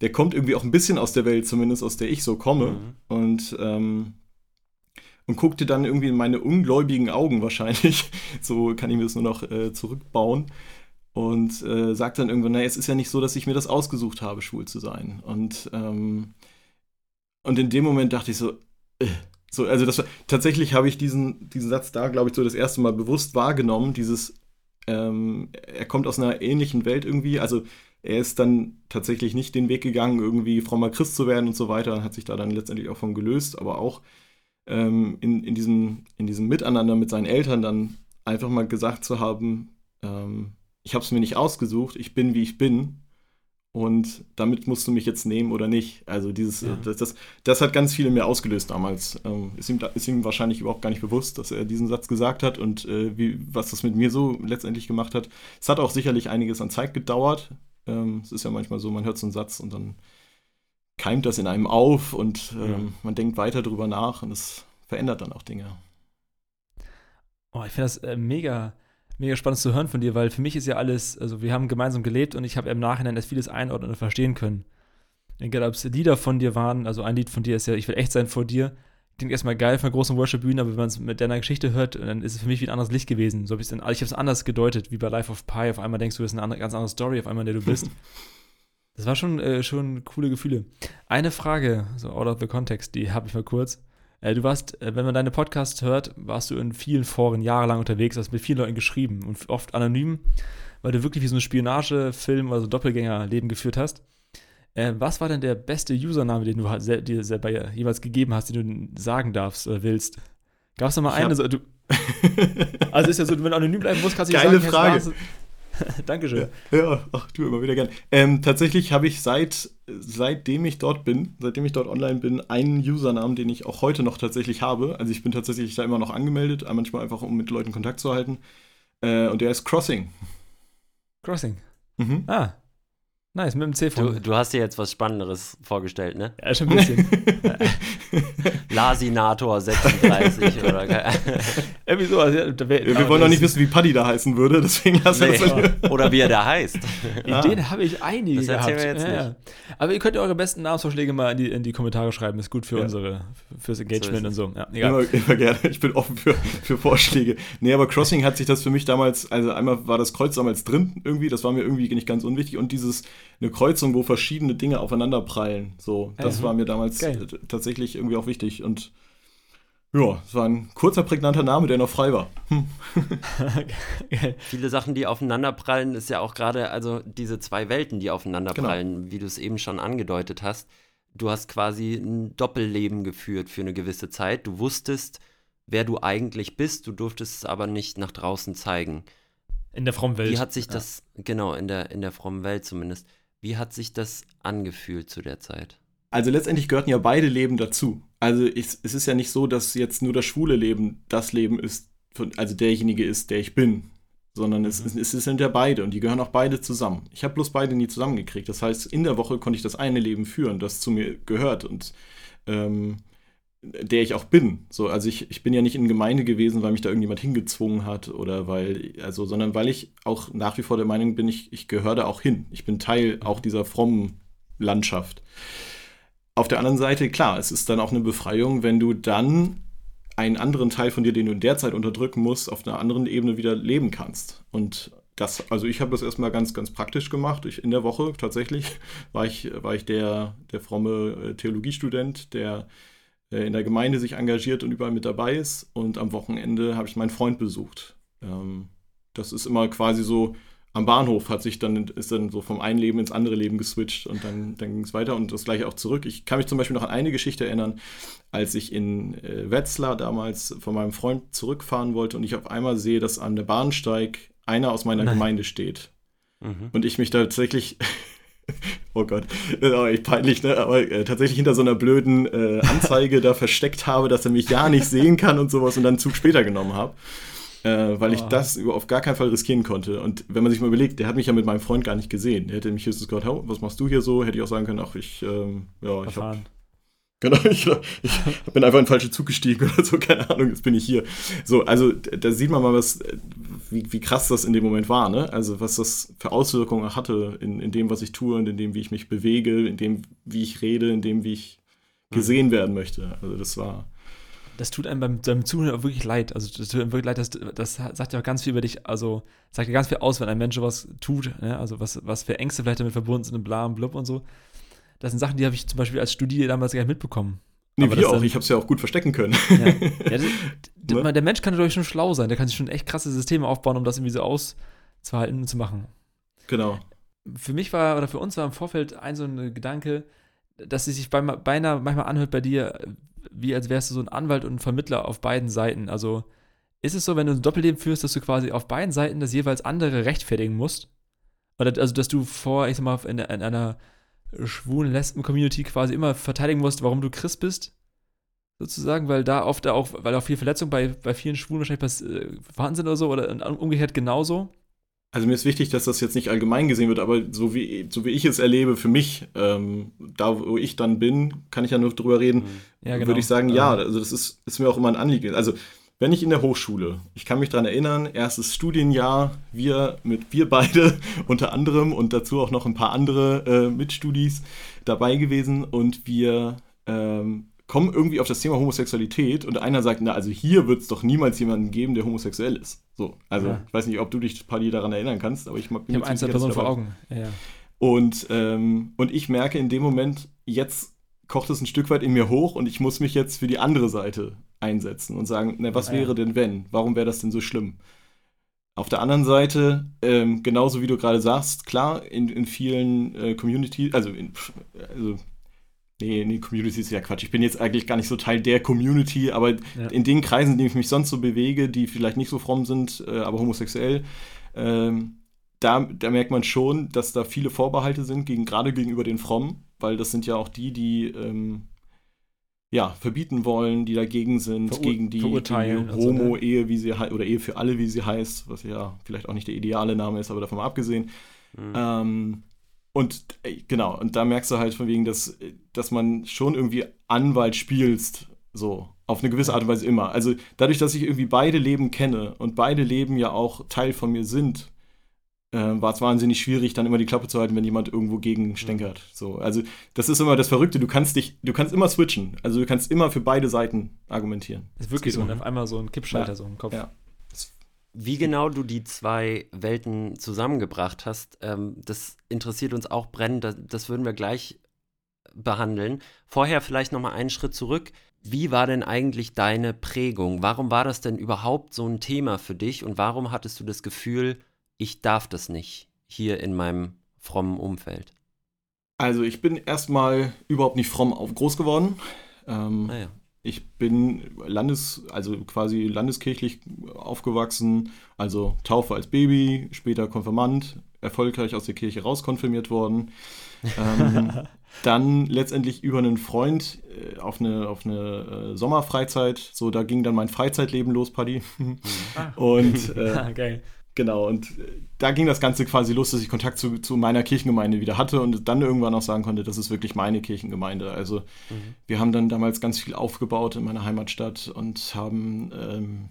[SPEAKER 1] der kommt irgendwie auch ein bisschen aus der Welt, zumindest aus der ich so komme. Mhm. Und, ähm, und guckte dann irgendwie in meine ungläubigen Augen wahrscheinlich. So kann ich mir das nur noch äh, zurückbauen. Und äh, sagt dann irgendwann, naja, es ist ja nicht so, dass ich mir das ausgesucht habe, schwul zu sein. Und, ähm, und in dem Moment dachte ich so, äh, so, also das war, tatsächlich habe ich diesen, diesen Satz da, glaube ich, so das erste Mal bewusst wahrgenommen, dieses, ähm, er kommt aus einer ähnlichen Welt irgendwie, also er ist dann tatsächlich nicht den Weg gegangen, irgendwie frommer Christ zu werden und so weiter, hat sich da dann letztendlich auch von gelöst, aber auch ähm, in, in, diesem, in diesem Miteinander mit seinen Eltern dann einfach mal gesagt zu haben, ähm, ich habe es mir nicht ausgesucht, ich bin wie ich bin und damit musst du mich jetzt nehmen oder nicht. Also dieses, ja. das, das, das, hat ganz viel in mir ausgelöst damals. Ähm, ist, ihm, ist ihm wahrscheinlich überhaupt gar nicht bewusst, dass er diesen Satz gesagt hat und äh, wie, was das mit mir so letztendlich gemacht hat. Es hat auch sicherlich einiges an Zeit gedauert. Ähm, es ist ja manchmal so, man hört so einen Satz und dann keimt das in einem auf und ähm, ja. man denkt weiter drüber nach und es verändert dann auch Dinge.
[SPEAKER 2] Oh, ich finde das äh, mega, mega spannend zu hören von dir, weil für mich ist ja alles, also wir haben gemeinsam gelebt und ich habe im Nachhinein erst vieles einordnen und verstehen können. Egal, ob es Lieder von dir waren, also ein Lied von dir ist ja, ich will echt sein vor dir. Klingt erstmal geil von großen Worship-Bühnen, aber wenn man es mit deiner Geschichte hört, dann ist es für mich wie ein anderes Licht gewesen. So ich habe es anders gedeutet, wie bei Life of Pi. Auf einmal denkst du, das ist eine andere, ganz andere Story, auf einmal, in der du bist. Das war schon, äh, schon coole Gefühle. Eine Frage, so out of the context, die habe ich mal kurz. Äh, du warst, äh, wenn man deine Podcasts hört, warst du in vielen Foren jahrelang unterwegs, hast mit vielen Leuten geschrieben und oft anonym, weil du wirklich wie so ein Spionagefilm oder so Doppelgängerleben geführt hast. Äh, was war denn der beste Username, den du dir selber jemals gegeben hast, den du sagen darfst oder willst? Gab es da mal ich eine? So, du, also ist ja so, wenn du anonym bleiben musst, kannst du
[SPEAKER 1] nicht sagen, Frage.
[SPEAKER 2] Dankeschön.
[SPEAKER 1] Ja, ja, ach, du immer wieder gern. Ähm, tatsächlich habe ich seit, seitdem ich dort bin, seitdem ich dort online bin, einen Usernamen, den ich auch heute noch tatsächlich habe. Also ich bin tatsächlich da immer noch angemeldet, manchmal einfach, um mit Leuten Kontakt zu halten. Äh, und der ist Crossing.
[SPEAKER 2] Crossing. Mhm. Ah, Nice, mit dem C
[SPEAKER 3] du, du hast dir jetzt was Spannenderes vorgestellt, ne?
[SPEAKER 2] Ja, schon ein bisschen.
[SPEAKER 3] Lasinator 36 oder
[SPEAKER 1] Irgendwie so. Also, wär, Wir wollen noch nicht wissen, wie Paddy da heißen würde, deswegen hast du nee.
[SPEAKER 3] das Oder wie er da heißt.
[SPEAKER 2] Ideen ah. habe ich einige das gehabt. Wir jetzt ja, nicht. Aber ihr könnt ja eure besten Namensvorschläge mal in die, in die Kommentare schreiben. Ist gut für ja. unsere, fürs Engagement so und so. Ja,
[SPEAKER 1] egal. Immer, immer, gerne. Ich bin offen für, für Vorschläge. Nee, aber Crossing hat sich das für mich damals, also einmal war das Kreuz damals drin irgendwie, das war mir irgendwie nicht ganz unwichtig und dieses eine Kreuzung, wo verschiedene Dinge aufeinander prallen. So, das mhm. war mir damals Geil. tatsächlich irgendwie auch wichtig. Und ja, es war ein kurzer, prägnanter Name, der noch frei war. Hm.
[SPEAKER 3] Viele Sachen, die aufeinanderprallen, ist ja auch gerade, also diese zwei Welten, die aufeinanderprallen, genau. wie du es eben schon angedeutet hast. Du hast quasi ein Doppelleben geführt für eine gewisse Zeit. Du wusstest, wer du eigentlich bist, du durftest es aber nicht nach draußen zeigen.
[SPEAKER 2] In der frommen Welt.
[SPEAKER 3] Wie hat sich das, ja. genau, in der, in der frommen Welt zumindest. Wie hat sich das angefühlt zu der Zeit?
[SPEAKER 1] Also letztendlich gehörten ja beide Leben dazu. Also ich, es ist ja nicht so, dass jetzt nur das schwule Leben das Leben ist, also derjenige ist, der ich bin, sondern es, mhm. es, es sind ja beide und die gehören auch beide zusammen. Ich habe bloß beide nie zusammengekriegt. Das heißt, in der Woche konnte ich das eine Leben führen, das zu mir gehört und ähm, der ich auch bin. So, also ich, ich bin ja nicht in Gemeinde gewesen, weil mich da irgendjemand hingezwungen hat oder weil, also, sondern weil ich auch nach wie vor der Meinung bin, ich, ich gehöre da auch hin. Ich bin Teil auch dieser frommen Landschaft. Auf der anderen Seite, klar, es ist dann auch eine Befreiung, wenn du dann einen anderen Teil von dir, den du in der Zeit unterdrücken musst, auf einer anderen Ebene wieder leben kannst. Und das, also ich habe das erstmal ganz, ganz praktisch gemacht. Ich, in der Woche tatsächlich war ich, war ich der, der fromme äh, Theologiestudent, der in der Gemeinde sich engagiert und überall mit dabei ist. Und am Wochenende habe ich meinen Freund besucht. Ähm, das ist immer quasi so, am Bahnhof hat sich dann, ist dann so vom einen Leben ins andere Leben geswitcht und dann, dann ging es weiter und das gleiche auch zurück. Ich kann mich zum Beispiel noch an eine Geschichte erinnern, als ich in äh, Wetzlar damals von meinem Freund zurückfahren wollte und ich auf einmal sehe, dass an der Bahnsteig einer aus meiner Nein. Gemeinde steht. Mhm. Und ich mich da tatsächlich oh Gott, das ist auch echt peinlich, ne? aber äh, tatsächlich hinter so einer blöden äh, Anzeige da versteckt habe, dass er mich ja nicht sehen kann und sowas und dann einen Zug später genommen habe. Äh, weil oh. ich das auf gar keinen Fall riskieren konnte. Und wenn man sich mal überlegt, der hat mich ja mit meinem Freund gar nicht gesehen. Der hätte mich höchstens gesagt, was machst du hier so? Hätte ich auch sagen können, ach, ich, ähm, ja, ich habe Genau, ich, ich, bin einfach in den falschen Zug gestiegen oder so, keine Ahnung, jetzt bin ich hier. So, also da sieht man mal, was, wie, wie krass das in dem Moment war, ne? Also was das für Auswirkungen hatte in, in dem, was ich tue und in dem, wie ich mich bewege, in dem, wie ich rede, in dem, wie ich gesehen werden möchte. Also das war,
[SPEAKER 2] das tut einem beim, beim Zuhören auch wirklich leid. Also das tut einem wirklich leid, das, das sagt ja auch ganz viel über dich, also sagt ja ganz viel aus, wenn ein Mensch sowas tut, ne? also was, was für Ängste vielleicht damit verbunden sind und bla und blub und so. Das sind Sachen, die habe ich zum Beispiel als Studier damals gar nicht mitbekommen.
[SPEAKER 1] Nee,
[SPEAKER 2] Aber
[SPEAKER 1] wir auch.
[SPEAKER 2] dann-
[SPEAKER 1] Ich habe es ja auch gut verstecken können.
[SPEAKER 2] Ja. Ja, das,
[SPEAKER 1] Ne?
[SPEAKER 2] der, der Mensch kann natürlich schon schlau sein, der kann sich schon echt krasse Systeme aufbauen, um das irgendwie so auszuhalten und zu machen.
[SPEAKER 1] genau.
[SPEAKER 2] Für mich war, oder für uns war im Vorfeld ein so ein Gedanke, dass es sich bei, beinahe manchmal anhört bei dir, wie als wärst du so ein Anwalt und ein Vermittler auf beiden Seiten. Also ist es so, wenn du ein Doppelleben führst, dass du quasi auf beiden Seiten das jeweils andere rechtfertigen musst? Oder also, dass du vor, ich sag mal, in, in einer schwulen Lesben-Community quasi immer verteidigen musst, warum du Christ bist? Sozusagen, weil da oft auch, weil auch viel Verletzungen bei, bei vielen Schwulen wahrscheinlich pass- äh, vorhanden sind oder so, oder umgekehrt genauso.
[SPEAKER 1] Also mir ist wichtig, dass das jetzt nicht allgemein gesehen wird, aber so wie, so wie ich es erlebe, für mich, ähm, da wo ich dann bin, kann ich ja nur drüber reden,
[SPEAKER 2] Ja, genau.
[SPEAKER 1] würde ich sagen, ja,
[SPEAKER 2] Ähm,
[SPEAKER 1] also das ist, ist mir auch immer ein Anliegen. Also wenn ich in der Hochschule, ich kann mich daran erinnern, erstes Studienjahr, wir mit wir beide unter anderem und dazu auch noch ein paar andere äh, Mitstudis dabei gewesen und wir ähm, kommen irgendwie auf das Thema Homosexualität und einer sagt, na also hier wird es doch niemals jemanden geben, der homosexuell ist. So, also
[SPEAKER 2] Ja.
[SPEAKER 1] ich weiß nicht, ob du dich, Paddy, daran erinnern kannst, aber ich bin
[SPEAKER 2] Ich habe ein, zwei
[SPEAKER 1] ziemlich sicher,
[SPEAKER 2] Personen vor Augen. Ja.
[SPEAKER 1] und, ähm, und ich merke in dem Moment, jetzt kocht es ein Stück weit in mir hoch und ich muss mich jetzt für die andere Seite einsetzen und sagen, na, was
[SPEAKER 2] ja.
[SPEAKER 1] wäre denn wenn? Warum wäre das denn so schlimm? Auf der anderen Seite, ähm, genauso wie du gerade sagst, klar, in, in vielen äh, Communities, also, in, also nee, nee, Communities ist ja Quatsch. Ich bin jetzt eigentlich gar nicht so Teil der Community, aber
[SPEAKER 2] Ja.
[SPEAKER 1] in den Kreisen, in denen ich mich sonst so bewege, die vielleicht nicht so fromm sind, äh, aber homosexuell, ähm, da, da merkt man schon, dass da viele Vorbehalte sind, gegen, gerade gegenüber den Frommen, weil das sind ja auch die, die ähm, ja, verbieten wollen, die dagegen sind,
[SPEAKER 2] Verur-
[SPEAKER 1] gegen die, die
[SPEAKER 2] und so, ne?
[SPEAKER 1] Homo-Ehe, wie sie oder Ehe für alle, wie sie heißt, was ja vielleicht auch nicht der ideale Name ist, aber davon mal abgesehen.
[SPEAKER 3] Mhm.
[SPEAKER 1] Ähm, und äh, genau, und da merkst du halt von wegen, dass, dass man schon irgendwie Anwalt spielst, so, auf eine gewisse Art und Weise immer. Also dadurch, dass ich irgendwie beide Leben kenne und beide Leben ja auch Teil von mir sind, äh, war es wahnsinnig schwierig, dann immer die Klappe zu halten, wenn jemand irgendwo gegen stänkert. So, also das ist immer das Verrückte, du kannst dich, du kannst immer switchen. Also du kannst immer für beide Seiten argumentieren.
[SPEAKER 2] Das ist wirklich so, und
[SPEAKER 1] um.
[SPEAKER 2] auf einmal so ein Kippschalter
[SPEAKER 1] Ja.
[SPEAKER 2] so im Kopf.
[SPEAKER 1] Ja.
[SPEAKER 3] Wie genau du die zwei Welten zusammengebracht hast, ähm, das interessiert uns auch brennend. Das, das würden wir gleich behandeln. Vorher vielleicht noch mal einen Schritt zurück. Wie war denn eigentlich deine Prägung? Warum war das denn überhaupt so ein Thema für dich und warum hattest du das Gefühl, ich darf das nicht hier in meinem frommen Umfeld?
[SPEAKER 1] Also ich bin erstmal überhaupt nicht fromm auf groß geworden. Ähm,
[SPEAKER 3] Naja.
[SPEAKER 1] Ich bin Landes, also quasi landeskirchlich aufgewachsen, also Taufe als Baby, später Konfirmand, erfolgreich aus der Kirche rauskonfirmiert worden. ähm, dann letztendlich über einen Freund äh, auf eine, auf eine äh, Sommerfreizeit, so da ging dann mein Freizeitleben los, Paddy.
[SPEAKER 2] Ah.
[SPEAKER 1] Und äh,
[SPEAKER 2] Ah, geil.
[SPEAKER 1] Genau, und äh, da ging das Ganze quasi los, dass ich Kontakt zu, zu meiner Kirchengemeinde wieder hatte und dann irgendwann auch sagen konnte, das ist wirklich meine Kirchengemeinde. Also
[SPEAKER 3] Mhm.
[SPEAKER 1] wir haben dann damals ganz viel aufgebaut in meiner Heimatstadt und haben ähm,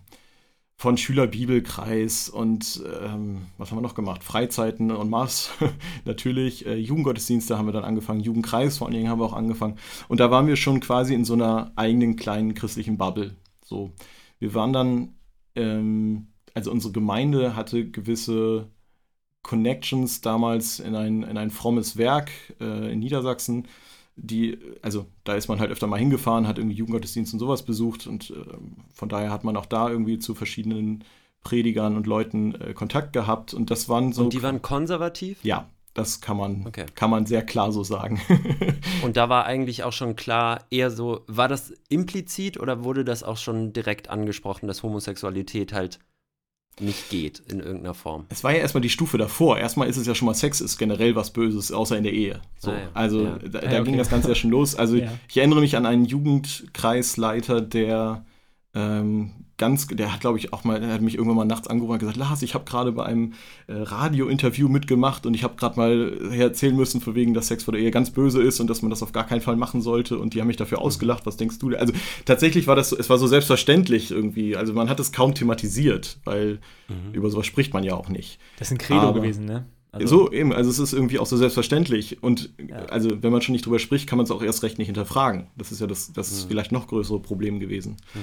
[SPEAKER 1] von Schülerbibelkreis und ähm, was haben wir noch gemacht? Freizeiten und Maß natürlich. Äh, Jugendgottesdienste haben wir dann angefangen, Jugendkreis vor allen Dingen haben wir auch angefangen. Und da waren wir schon quasi in so einer eigenen kleinen christlichen Bubble. So, wir waren dann ähm, also unsere Gemeinde hatte gewisse Connections damals in ein, in ein frommes Werk äh, in Niedersachsen. Die, also da ist man halt öfter mal hingefahren, hat irgendwie Jugendgottesdienst und sowas besucht und äh, von daher hat man auch da irgendwie zu verschiedenen Predigern und Leuten äh, Kontakt gehabt und das waren so.
[SPEAKER 3] Und die waren konservativ?
[SPEAKER 1] ja, das kann man,
[SPEAKER 3] Okay.
[SPEAKER 1] kann man sehr klar so sagen.
[SPEAKER 3] Und da war eigentlich auch schon klar, eher so, war das implizit oder wurde das auch schon direkt angesprochen, dass Homosexualität halt nicht geht in irgendeiner Form?
[SPEAKER 1] Es war ja erstmal die Stufe davor. Erstmal ist es ja schon mal Sex ist generell was Böses, außer in der Ehe. So,
[SPEAKER 3] Ah ja,
[SPEAKER 1] also
[SPEAKER 3] ja.
[SPEAKER 1] da,
[SPEAKER 2] Ah
[SPEAKER 1] da
[SPEAKER 2] ja,
[SPEAKER 1] ging
[SPEAKER 2] okay.
[SPEAKER 1] das Ganze ja schon los. Also
[SPEAKER 2] Ja.
[SPEAKER 1] ich erinnere mich an einen Jugendkreisleiter, der ähm, ganz, der hat glaube ich auch mal, der hat mich irgendwann mal nachts angerufen und gesagt, Lars, ich habe gerade bei einem äh, Radiointerview mitgemacht und ich habe gerade mal erzählen müssen, für wegen, dass Sex vor der Ehe ganz böse ist und dass man das auf gar keinen Fall machen sollte und die haben mich dafür ausgelacht. Was denkst du? Also tatsächlich war das, so- es war so selbstverständlich irgendwie. Also man hat es kaum thematisiert, weil über sowas spricht man ja auch nicht.
[SPEAKER 2] Das ist ein Credo
[SPEAKER 1] Aber-
[SPEAKER 2] gewesen, ne? Also,
[SPEAKER 1] so eben, also es ist irgendwie auch so selbstverständlich. Und
[SPEAKER 2] Ja.
[SPEAKER 1] also wenn man schon nicht drüber spricht, kann man es auch erst recht nicht hinterfragen. Das ist ja das, das ist
[SPEAKER 3] Mhm.
[SPEAKER 1] vielleicht noch größere Problem gewesen.
[SPEAKER 3] Mhm.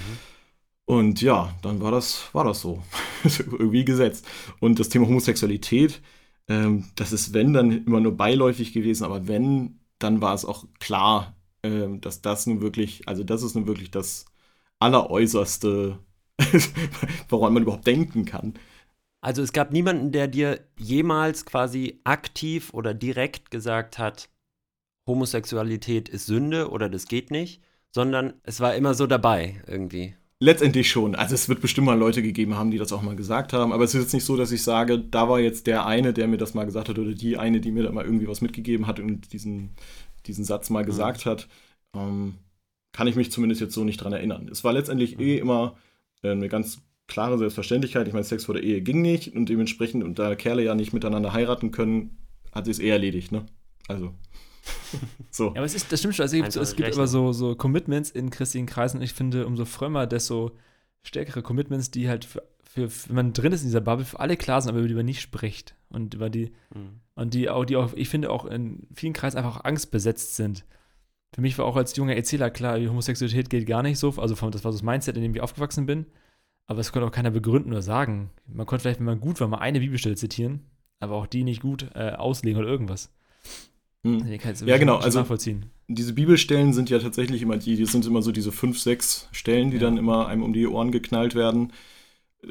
[SPEAKER 1] Und ja, dann war das, war das so. irgendwie gesetzt. Und das Thema Homosexualität, ähm, das ist, wenn, dann immer nur beiläufig gewesen, aber wenn, dann war es auch klar, ähm, dass das nun wirklich, also das ist nun wirklich das Alleräußerste, woran man überhaupt denken kann.
[SPEAKER 3] Also es gab niemanden, der dir jemals quasi aktiv oder direkt gesagt hat, Homosexualität ist Sünde oder das geht nicht, sondern es war immer so dabei irgendwie.
[SPEAKER 1] Letztendlich schon. Also es wird bestimmt mal Leute gegeben haben, die das auch mal gesagt haben. Aber es ist jetzt nicht so, dass ich sage, da war jetzt der eine, der mir das mal gesagt hat oder die eine, die mir da mal irgendwie was mitgegeben hat und diesen, diesen Satz mal gesagt hat. Ähm, kann ich mich zumindest jetzt so nicht dran erinnern. Es war letztendlich eh immer äh, eine ganz klare Selbstverständlichkeit. Ich meine, Sex vor der Ehe ging nicht und dementsprechend, und da Kerle ja nicht miteinander heiraten können, hat sie es eh erledigt, ne? Also. so.
[SPEAKER 2] Ja, aber es ist, das stimmt schon. Also es gibt,
[SPEAKER 3] Einfache
[SPEAKER 2] es gibt aber so, so Commitments in christlichen Kreisen und ich finde, umso frömmer, desto stärkere Commitments, die halt für, für, wenn man drin ist in dieser Bubble, für alle klar sind, aber über die man nicht spricht. Und über die,
[SPEAKER 3] Mhm.
[SPEAKER 2] und die auch, die auch, ich finde auch in vielen Kreisen einfach auch angstbesetzt sind. Für mich war auch als junger Erzähler klar, die Homosexualität geht gar nicht so, also von, das war so das Mindset, in dem ich aufgewachsen bin. Aber es konnte auch keiner begründen oder sagen. Man konnte vielleicht, wenn man gut war, mal eine Bibelstelle zitieren, aber auch die nicht gut äh, auslegen oder irgendwas.
[SPEAKER 1] Hm.
[SPEAKER 2] Kann ich
[SPEAKER 1] Ja, genau, also-
[SPEAKER 2] nachvollziehen.
[SPEAKER 1] diese Bibelstellen sind ja tatsächlich immer die, die sind immer so diese fünf, sechs Stellen, die
[SPEAKER 2] Ja.
[SPEAKER 1] dann immer einem um die Ohren geknallt werden.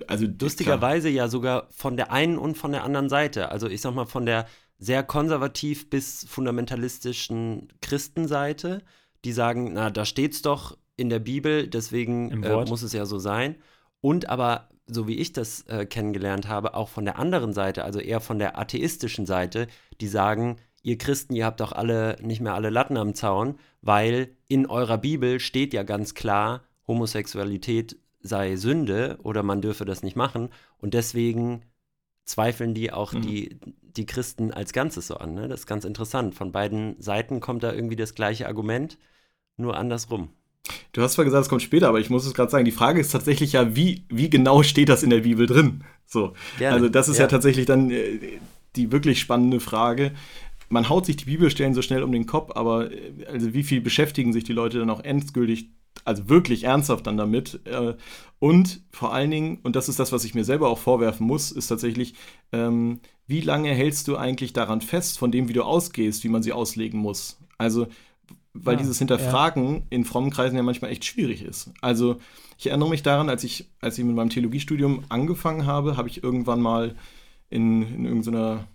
[SPEAKER 1] Also klar,
[SPEAKER 3] Lustigerweise ja sogar von der einen und von der anderen Seite. Also ich sag mal von der sehr konservativ bis fundamentalistischen Christenseite, die sagen, na, da steht's doch in der Bibel, deswegen äh, muss es ja so sein. Und aber, so wie ich das äh, kennengelernt habe, auch von der anderen Seite, also eher von der atheistischen Seite, die sagen, ihr Christen, ihr habt doch alle nicht mehr alle Latten am Zaun, weil in eurer Bibel steht ja ganz klar, Homosexualität sei Sünde oder man dürfe das nicht machen. Und deswegen zweifeln die auch
[SPEAKER 1] Mhm.
[SPEAKER 3] die, die Christen als Ganzes so an. Ne? Das ist ganz interessant. Von beiden Seiten kommt da irgendwie das gleiche Argument, nur andersrum.
[SPEAKER 1] Du hast zwar gesagt, es kommt später, aber ich muss es gerade sagen, die Frage ist tatsächlich ja, wie, wie genau steht das in der Bibel drin? So.
[SPEAKER 3] Gerne.
[SPEAKER 1] Also das ist ja, tatsächlich dann äh, die wirklich spannende Frage. Man haut sich die Bibelstellen so schnell um den Kopf, aber äh, also wie viel beschäftigen sich die Leute dann auch endgültig, also wirklich ernsthaft dann damit? Äh, und vor allen Dingen, und das ist das, was ich mir selber auch vorwerfen muss, ist tatsächlich, ähm, wie lange hältst du eigentlich daran fest, von dem, wie du ausgehst, wie man sie auslegen muss? Also, weil
[SPEAKER 2] Ah,
[SPEAKER 1] dieses Hinterfragen in frommen Kreisen ja manchmal echt schwierig ist. Also, ich erinnere mich daran, als ich, als ich mit meinem Theologiestudium angefangen habe, habe ich irgendwann mal in, in irgendeiner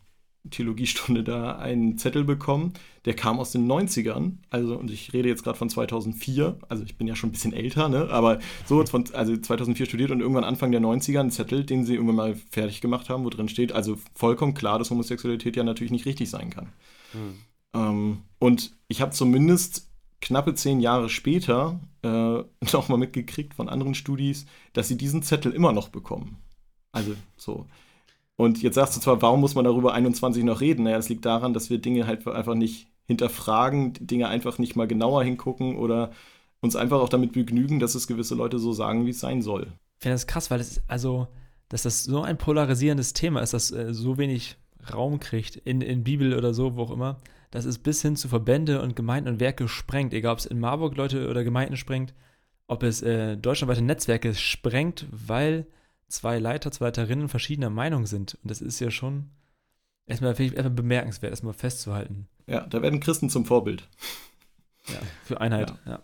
[SPEAKER 1] Theologiestunde da einen Zettel bekommen, der kam aus den 90ern, also und ich rede jetzt gerade von 2004, also ich bin ja schon ein bisschen älter, ne, aber so von, also 2004 studiert und irgendwann Anfang der 90er einen Zettel, den sie irgendwann mal fertig gemacht haben, wo drin steht, also vollkommen klar, dass Homosexualität ja natürlich nicht richtig sein kann.
[SPEAKER 3] Hm.
[SPEAKER 1] Ähm, und ich habe zumindest knappe zehn Jahre später äh, nochmal mitgekriegt von anderen Studis, dass sie diesen Zettel immer noch bekommen. Also so. Und jetzt sagst du zwar, warum muss man darüber 21 noch reden? Naja, das liegt daran, dass wir Dinge halt einfach nicht hinterfragen, Dinge einfach nicht mal genauer hingucken oder uns einfach auch damit begnügen, dass es gewisse Leute so sagen, wie es sein soll.
[SPEAKER 2] Ich finde das krass, weil das ist, also, dass das so ein polarisierendes Thema ist, das äh, so wenig Raum kriegt in, in Bibel oder so, wo auch immer, dass es bis hin zu Verbände und Gemeinden und Werke sprengt, egal ob es in Marburg Leute oder Gemeinden sprengt, ob es äh, deutschlandweite Netzwerke sprengt, weil zwei Leiter, zwei Leiterinnen verschiedener Meinung sind. Und das ist ja schon erstmal, finde ich, erstmal bemerkenswert, erstmal festzuhalten.
[SPEAKER 1] Ja, da werden Christen zum Vorbild.
[SPEAKER 2] Ja, für Einheit. Ja.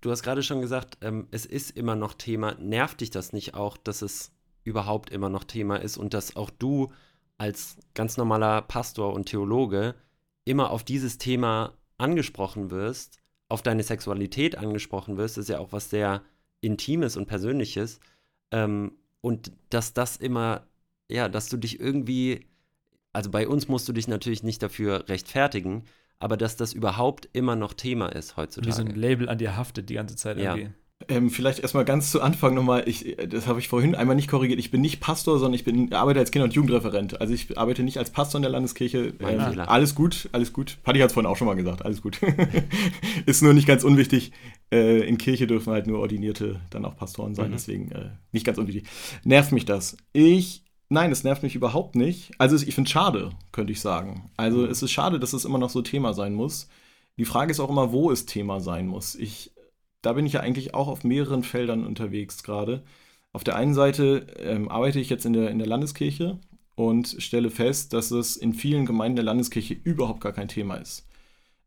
[SPEAKER 3] Du hast gerade schon gesagt, ähm, es ist immer noch Thema. Nervt dich das nicht auch, dass es überhaupt immer noch Thema ist und dass auch du als ganz normaler Pastor und Theologe immer auf dieses Thema angesprochen wirst, auf deine Sexualität angesprochen wirst, das ist ja auch was sehr Intimes und Persönliches. Ähm, und dass das immer, ja, dass du dich irgendwie, also bei uns musst du dich natürlich nicht dafür rechtfertigen, aber dass das überhaupt immer noch Thema ist
[SPEAKER 2] Wie
[SPEAKER 3] heutzutage.
[SPEAKER 2] so ein Label an dir haftet die ganze Zeit
[SPEAKER 3] Ja.
[SPEAKER 1] Ähm, vielleicht erstmal ganz zu Anfang nochmal, ich, das habe ich vorhin einmal nicht korrigiert, ich bin nicht Pastor, sondern ich bin, arbeite als Kinder- und Jugendreferent. Also ich arbeite nicht als Pastor in der Landeskirche. Ähm, alles gut, alles gut. Patti hat es vorhin auch schon mal gesagt, alles gut. Ist nur nicht ganz unwichtig. Äh, in Kirche dürfen halt nur Ordinierte dann auch Pastoren sein,
[SPEAKER 3] Mhm.
[SPEAKER 1] deswegen äh, nicht ganz unwichtig. Nervt mich das. Ich Nein, es nervt mich überhaupt nicht. Also ich finde es schade, könnte ich sagen. Also mhm. es ist schade, dass es immer noch so Thema sein muss. Die Frage ist auch immer, wo es Thema sein muss. Ich, da bin ich ja eigentlich auch auf mehreren Feldern unterwegs gerade. Auf der einen Seite ähm, arbeite ich jetzt in der, in der Landeskirche und stelle fest, dass es in vielen Gemeinden der Landeskirche überhaupt gar kein Thema ist.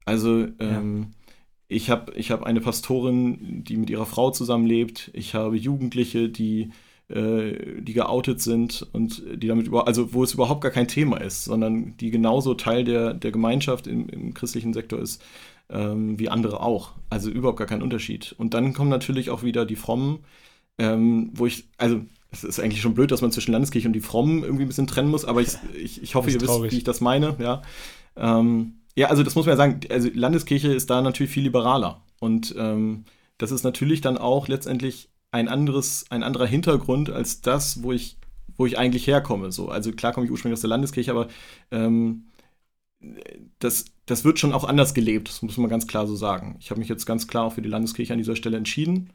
[SPEAKER 1] Also ähm, ja. ich habe ich hab eine Pastorin, die mit ihrer Frau zusammenlebt. Ich habe Jugendliche, die äh, die geoutet sind und die damit über, also wo es überhaupt gar kein Thema ist, sondern die genauso Teil der, der Gemeinschaft im, im christlichen Sektor ist ähm, wie andere auch. Also überhaupt gar kein Unterschied. Und dann kommen natürlich auch wieder die Frommen, ähm, wo ich, also es ist eigentlich schon blöd, dass man zwischen Landeskirche und die Frommen irgendwie ein bisschen trennen muss, aber ich, ich, ich hoffe, ihr wisst, wie ich das meine, ja. Ähm, ja, also das muss man ja sagen, also Landeskirche ist da natürlich viel liberaler. Und ähm, das ist natürlich dann auch letztendlich ein anderes, ein anderer Hintergrund als das, wo ich, wo ich eigentlich herkomme. So, also klar komme ich ursprünglich aus der Landeskirche, aber ähm, das, das wird schon auch anders gelebt, das muss man ganz klar so sagen. Ich habe mich jetzt ganz klar auch für die Landeskirche an dieser Stelle entschieden.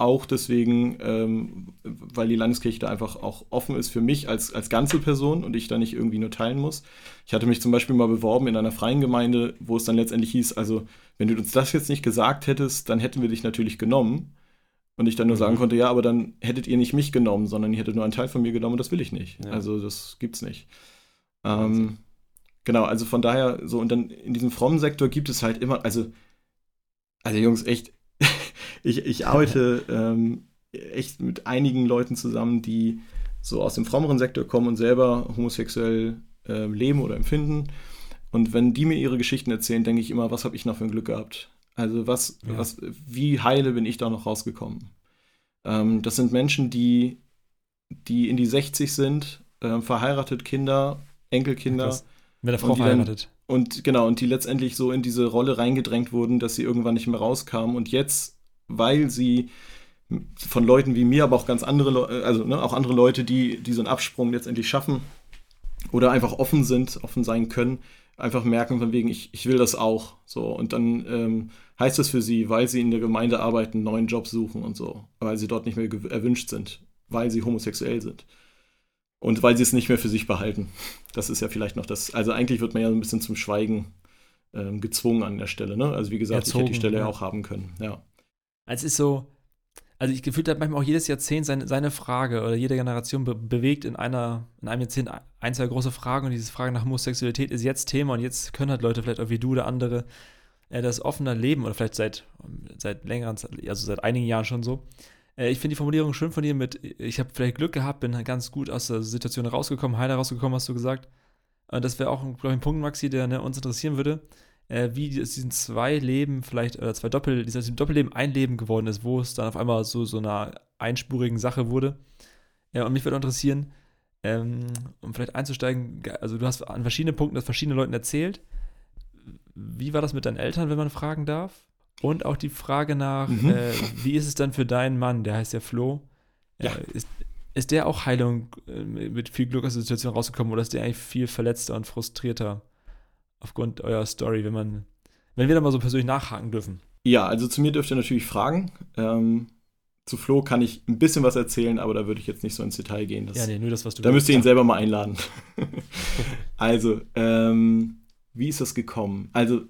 [SPEAKER 1] Auch deswegen, ähm, weil die Landeskirche da einfach auch offen ist für mich als, als ganze Person und ich da nicht irgendwie nur teilen muss. Ich hatte mich zum Beispiel mal beworben in einer freien Gemeinde, wo es dann letztendlich hieß, also wenn du uns das jetzt nicht gesagt hättest, dann hätten wir dich natürlich genommen. Und ich dann nur sagen mhm. konnte, ja, aber dann hättet ihr nicht mich genommen, sondern ihr hättet nur einen Teil von mir genommen und das will ich nicht. Ja. Also das gibt's nicht. Ähm, genau, also von daher, so, und dann in diesem frommen Sektor gibt es halt immer, also, also Jungs, echt, ich, ich arbeite ähm, echt mit einigen Leuten zusammen, die so aus dem frommeren Sektor kommen und selber homosexuell äh, leben oder empfinden. Und wenn die mir ihre Geschichten erzählen, denke ich immer, was habe ich noch für ein Glück gehabt? Also was, ja. was, wie heile bin ich da noch rausgekommen? Ähm, das sind Menschen, die, die in die 60 sind, äh, verheiratet, Kinder, Enkelkinder. Ja,
[SPEAKER 2] Mit der Frau und verheiratet.
[SPEAKER 1] Und genau, und die letztendlich so in diese Rolle reingedrängt wurden, dass sie irgendwann nicht mehr rauskamen. Und jetzt, weil sie von Leuten wie mir, aber auch ganz andere, Leute, also ne, auch andere Leute, die, die so einen Absprung letztendlich schaffen oder einfach offen sind, offen sein können, einfach merken von wegen, ich, ich will das auch. So, und dann ähm, heißt es für sie, weil sie in der Gemeinde arbeiten, einen neuen Job suchen und so, weil sie dort nicht mehr erwünscht sind, weil sie homosexuell sind. Und weil sie es nicht mehr für sich behalten. Das ist ja vielleicht noch das. Also eigentlich wird man ja ein bisschen zum Schweigen ähm, gezwungen an der Stelle. Ne? Also wie gesagt, Erzogen, ich hätte die Stelle ja auch haben können. Ja.
[SPEAKER 2] Es ist so, also ich gefühlt habe manchmal auch jedes Jahrzehnt seine, seine Frage oder jede Generation be bewegt in einer, in einem Jahrzehnt ein, zwei große Fragen und diese Frage nach Homosexualität ist jetzt Thema und jetzt können halt Leute vielleicht auch wie du oder andere äh, das offene Leben oder vielleicht seit, seit längeren, also seit einigen Jahren schon so. Äh, ich finde die Formulierung schön von dir mit, ich habe vielleicht Glück gehabt, bin ganz gut aus der Situation rausgekommen, heiler rausgekommen, hast du gesagt. Und das wäre auch, glaube ich, ein Punkt, Maxi, der ne, uns interessieren würde äh, wie aus diesen zwei Leben vielleicht, oder zwei Doppel, dieses Doppelleben ein Leben geworden ist, wo es dann auf einmal so, so einer einspurigen Sache wurde. Ja, und mich würde interessieren, ähm, um vielleicht einzusteigen, also du hast an verschiedenen Punkten das verschiedenen Leuten erzählt. Wie war das mit deinen Eltern, wenn man fragen darf? Und auch die Frage nach, mhm. äh, wie ist es dann für deinen Mann, der heißt ja Flo? Ja. Äh, ist, ist der auch Heilung äh, mit viel Glück aus der Situation rausgekommen oder ist der eigentlich viel verletzter und frustrierter? aufgrund eurer Story, wenn man, wenn wir da mal so persönlich nachhaken dürfen.
[SPEAKER 1] Ja, also zu mir dürft ihr natürlich fragen. Ähm, zu Flo kann ich ein bisschen was erzählen, aber da würde ich jetzt nicht so ins Detail gehen. Das,
[SPEAKER 2] ja, nee, nur das, was du
[SPEAKER 1] Da müsst ihr ihn selber mal einladen. also, ähm, wie ist das gekommen? Also,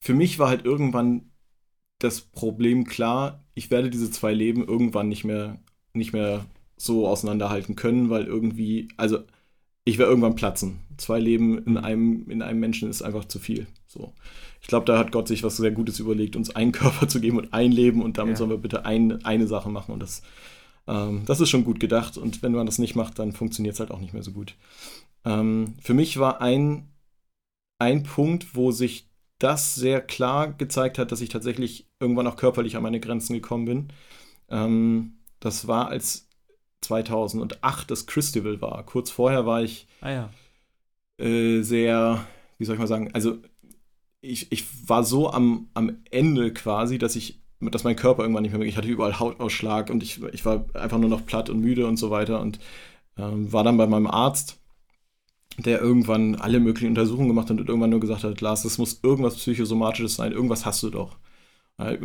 [SPEAKER 1] für mich war halt irgendwann das Problem klar, ich werde diese zwei Leben irgendwann nicht mehr, nicht mehr so auseinanderhalten können, weil irgendwie, also ich werde irgendwann platzen. Zwei Leben in einem, in einem Menschen ist einfach zu viel. So. Ich glaube, da hat Gott sich was sehr Gutes überlegt, uns einen Körper zu geben und ein Leben und damit ja. sollen wir bitte ein, eine Sache machen. Und das, ähm, das ist schon gut gedacht. Und wenn man das nicht macht, dann funktioniert es halt auch nicht mehr so gut. Ähm, für mich war ein, ein Punkt, wo sich das sehr klar gezeigt hat, dass ich tatsächlich irgendwann auch körperlich an meine Grenzen gekommen bin. Ähm, das war, als 2008 das Christival war. Kurz vorher war ich
[SPEAKER 2] ah, ja.
[SPEAKER 1] äh, sehr, wie soll ich mal sagen, also ich, ich war so am, am Ende quasi, dass ich, dass mein Körper irgendwann nicht mehr, ich hatte überall Hautausschlag und ich, ich war einfach nur noch platt und müde und so weiter und ähm, war dann bei meinem Arzt, der irgendwann alle möglichen Untersuchungen gemacht hat und irgendwann nur gesagt hat, Lars, das muss irgendwas psychosomatisches sein, irgendwas hast du doch.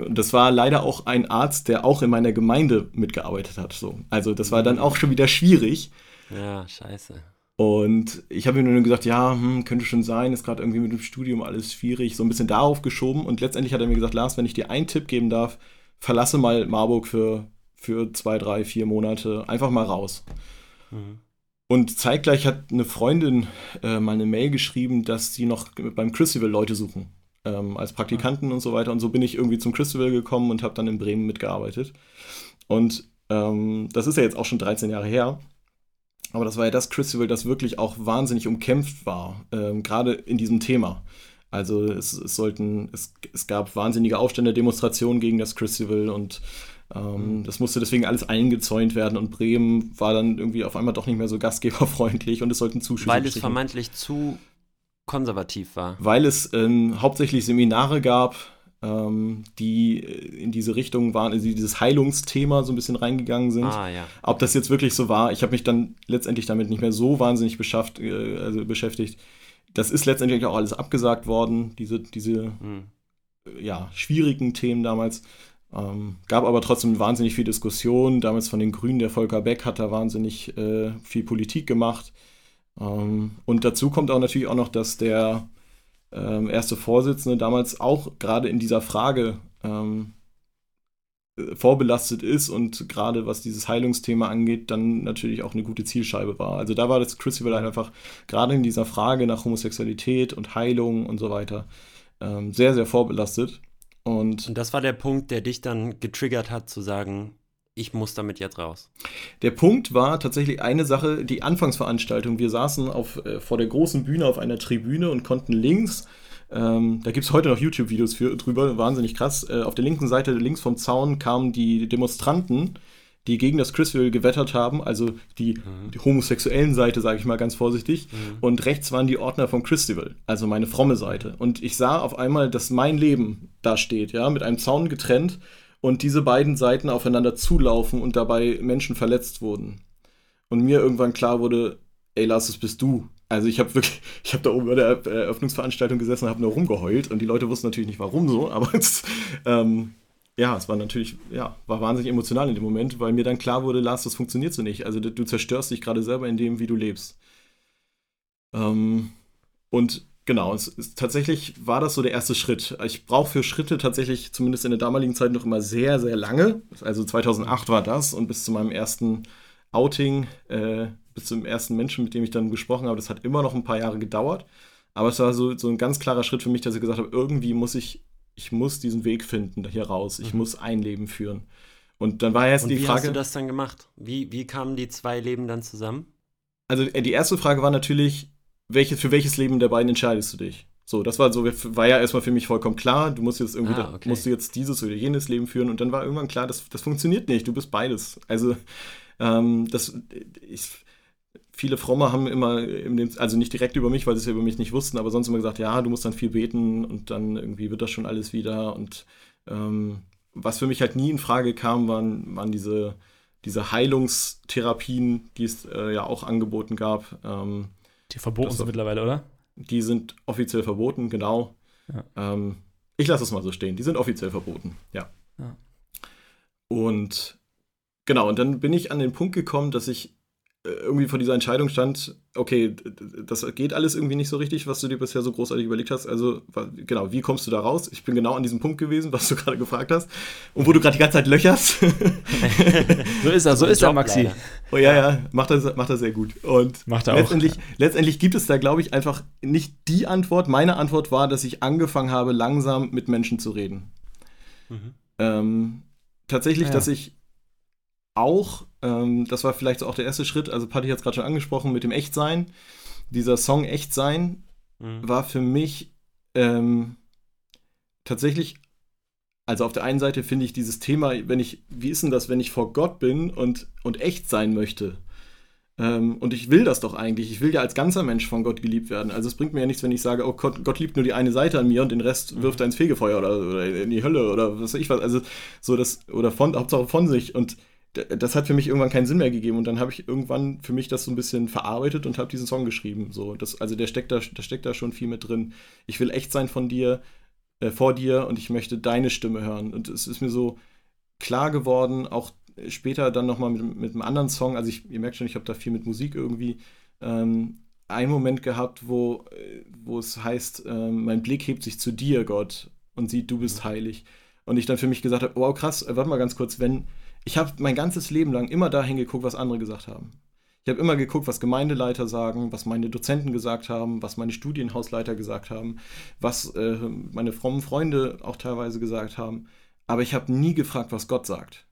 [SPEAKER 1] Das war leider auch ein Arzt, der auch in meiner Gemeinde mitgearbeitet hat. So. Also das war dann auch schon wieder schwierig.
[SPEAKER 3] Ja, scheiße.
[SPEAKER 1] Und ich habe mir nur gesagt, ja, hm, könnte schon sein, ist gerade irgendwie mit dem Studium alles schwierig, so ein bisschen darauf geschoben. Und letztendlich hat er mir gesagt, Lars, wenn ich dir einen Tipp geben darf, verlasse mal Marburg für, für zwei, drei, vier Monate, einfach mal raus. Mhm. Und zeitgleich hat eine Freundin äh, mal eine Mail geschrieben, dass sie noch beim Crucible Leute suchen, ähm, als Praktikanten mhm. und so weiter. Und so bin ich irgendwie zum Crucible gekommen und habe dann in Bremen mitgearbeitet. Und ähm, das ist ja jetzt auch schon 13 Jahre her. Aber das war ja das Crucible, das wirklich auch wahnsinnig umkämpft war, ähm, gerade in diesem Thema. Also es, es sollten, es, es, gab wahnsinnige Aufstände, Demonstrationen gegen das Crucible und ähm, mhm. das musste deswegen alles eingezäunt werden und Bremen war dann irgendwie auf einmal doch nicht mehr so gastgeberfreundlich und es sollten Zuschüsse
[SPEAKER 3] Weil es vermeintlich zu konservativ war.
[SPEAKER 1] Weil es ähm, hauptsächlich Seminare gab, ähm, die äh, in diese Richtung waren, also dieses Heilungsthema so ein bisschen reingegangen sind.
[SPEAKER 3] Ah, ja.
[SPEAKER 1] Ob das jetzt wirklich so war, ich habe mich dann letztendlich damit nicht mehr so wahnsinnig beschafft, äh, also beschäftigt. Das ist letztendlich auch alles abgesagt worden, diese, diese hm. ja, schwierigen Themen damals. Ähm, gab aber trotzdem wahnsinnig viel Diskussion. Damals von den Grünen, der Volker Beck hat da wahnsinnig äh, viel Politik gemacht. Ähm, und dazu kommt auch natürlich auch noch, dass der ähm, erste Vorsitzende damals auch gerade in dieser Frage ähm, äh, vorbelastet ist und gerade was dieses Heilungsthema angeht, dann natürlich auch eine gute Zielscheibe war. Also da war das Crucible halt einfach gerade in dieser Frage nach Homosexualität und Heilung und so weiter ähm, sehr, sehr vorbelastet. Und,
[SPEAKER 3] und das war der Punkt, der dich dann getriggert hat, zu sagen, ich muss damit jetzt raus.
[SPEAKER 1] Der Punkt war tatsächlich eine Sache, die Anfangsveranstaltung. Wir saßen auf, äh, vor der großen Bühne auf einer Tribüne und konnten links, ähm, da gibt es heute noch YouTube-Videos drüber, wahnsinnig krass, äh, auf der linken Seite links vom Zaun kamen die Demonstranten, die gegen das Chrisville gewettert haben, also die, mhm. die homosexuellen Seite, sage ich mal ganz vorsichtig, mhm. und rechts waren die Ordner vom Christival, also meine fromme Seite. Und ich sah auf einmal, dass mein Leben da steht, ja, mit einem Zaun getrennt und diese beiden Seiten aufeinander zulaufen und dabei Menschen verletzt wurden. Und mir irgendwann klar wurde, ey, Lars, das bist du. Also ich habe wirklich, ich habe da oben bei der Eröffnungsveranstaltung gesessen und habe nur rumgeheult und die Leute wussten natürlich nicht warum so, aber ähm, ja, es war natürlich, ja, war wahnsinnig emotional in dem Moment, weil mir dann klar wurde, Lars, das funktioniert so nicht. Also du zerstörst dich gerade selber in dem, wie du lebst. Ähm, und Genau, es ist, tatsächlich war das so der erste Schritt. Ich brauche für Schritte tatsächlich, zumindest in der damaligen Zeit, noch immer sehr, sehr lange. Also 2008 war das und bis zu meinem ersten Outing, äh, bis zum ersten Menschen, mit dem ich dann gesprochen habe, das hat immer noch ein paar Jahre gedauert. Aber es war so, so ein ganz klarer Schritt für mich, dass ich gesagt habe, irgendwie muss ich, ich muss diesen Weg finden hier raus. Ich mhm. muss ein Leben führen. Und dann war erst und die
[SPEAKER 3] wie
[SPEAKER 1] Frage.
[SPEAKER 3] Wie hast du das dann gemacht? Wie, wie kamen die zwei Leben dann zusammen?
[SPEAKER 1] Also äh, die erste Frage war natürlich, welche, für welches Leben der beiden entscheidest du dich? So, das war so, war ja erstmal für mich vollkommen klar. Du musst jetzt irgendwie, ah, okay. musst du jetzt dieses oder jenes Leben führen und dann war irgendwann klar, das, das funktioniert nicht. Du bist beides. Also, ähm, das, ich, viele Fromme haben immer, dem, also nicht direkt über mich, weil sie es ja über mich nicht wussten, aber sonst immer gesagt, ja, du musst dann viel beten und dann irgendwie wird das schon alles wieder. Und ähm, was für mich halt nie in Frage kam, waren, waren diese, diese Heilungstherapien, die es äh, ja auch angeboten gab. Ähm,
[SPEAKER 2] die verboten sind mittlerweile, oder?
[SPEAKER 1] Die sind offiziell verboten, genau. Ja. Ähm, ich lasse es mal so stehen. Die sind offiziell verboten, ja. ja. Und genau, und dann bin ich an den Punkt gekommen, dass ich irgendwie vor dieser Entscheidung stand, okay, das geht alles irgendwie nicht so richtig, was du dir bisher so großartig überlegt hast. Also, genau, wie kommst du da raus? Ich bin genau an diesem Punkt gewesen, was du gerade gefragt hast. Und wo du gerade die ganze Zeit löcherst.
[SPEAKER 2] so ist er, so ist er, Maxi.
[SPEAKER 1] Oh ja, ja, macht er, macht er sehr gut. Und
[SPEAKER 2] macht er
[SPEAKER 1] letztendlich, auch. letztendlich gibt es da, glaube ich, einfach nicht die Antwort. Meine Antwort war, dass ich angefangen habe, langsam mit Menschen zu reden. Mhm. Ähm, tatsächlich, ja. dass ich auch, ähm, das war vielleicht auch der erste Schritt, also Patti hat es gerade schon angesprochen, mit dem Echtsein. Dieser Song Echtsein mhm. war für mich ähm, tatsächlich, also auf der einen Seite finde ich dieses Thema, wenn ich, wie ist denn das, wenn ich vor Gott bin und, und echt sein möchte? Ähm, und ich will das doch eigentlich. Ich will ja als ganzer Mensch von Gott geliebt werden. Also es bringt mir ja nichts, wenn ich sage, oh Gott, Gott liebt nur die eine Seite an mir und den Rest mhm. wirft er ins Fegefeuer oder, oder, in die Hölle oder was weiß ich was. Also so das, oder von, Hauptsache von sich. Und das hat für mich irgendwann keinen Sinn mehr gegeben und dann habe ich irgendwann für mich das so ein bisschen verarbeitet und habe diesen Song geschrieben. So, das, also der steckt da, da steckt da schon viel mit drin. Ich will echt sein von dir, äh, vor dir und ich möchte deine Stimme hören. Und es ist mir so klar geworden, auch später dann nochmal mit, mit einem anderen Song, also ich, ihr merkt schon, ich habe da viel mit Musik irgendwie, ähm, einen Moment gehabt, wo, wo es heißt, äh, mein Blick hebt sich zu dir, Gott, und sieht, du bist heilig. Und ich dann für mich gesagt habe, wow, krass, äh, warte mal ganz kurz, wenn, ich habe mein ganzes Leben lang immer dahin geguckt, was andere gesagt haben. Ich habe immer geguckt, was Gemeindeleiter sagen, was meine Dozenten gesagt haben, was meine Studienhausleiter gesagt haben, was äh, meine frommen Freunde auch teilweise gesagt haben. Aber ich habe nie gefragt, was Gott sagt.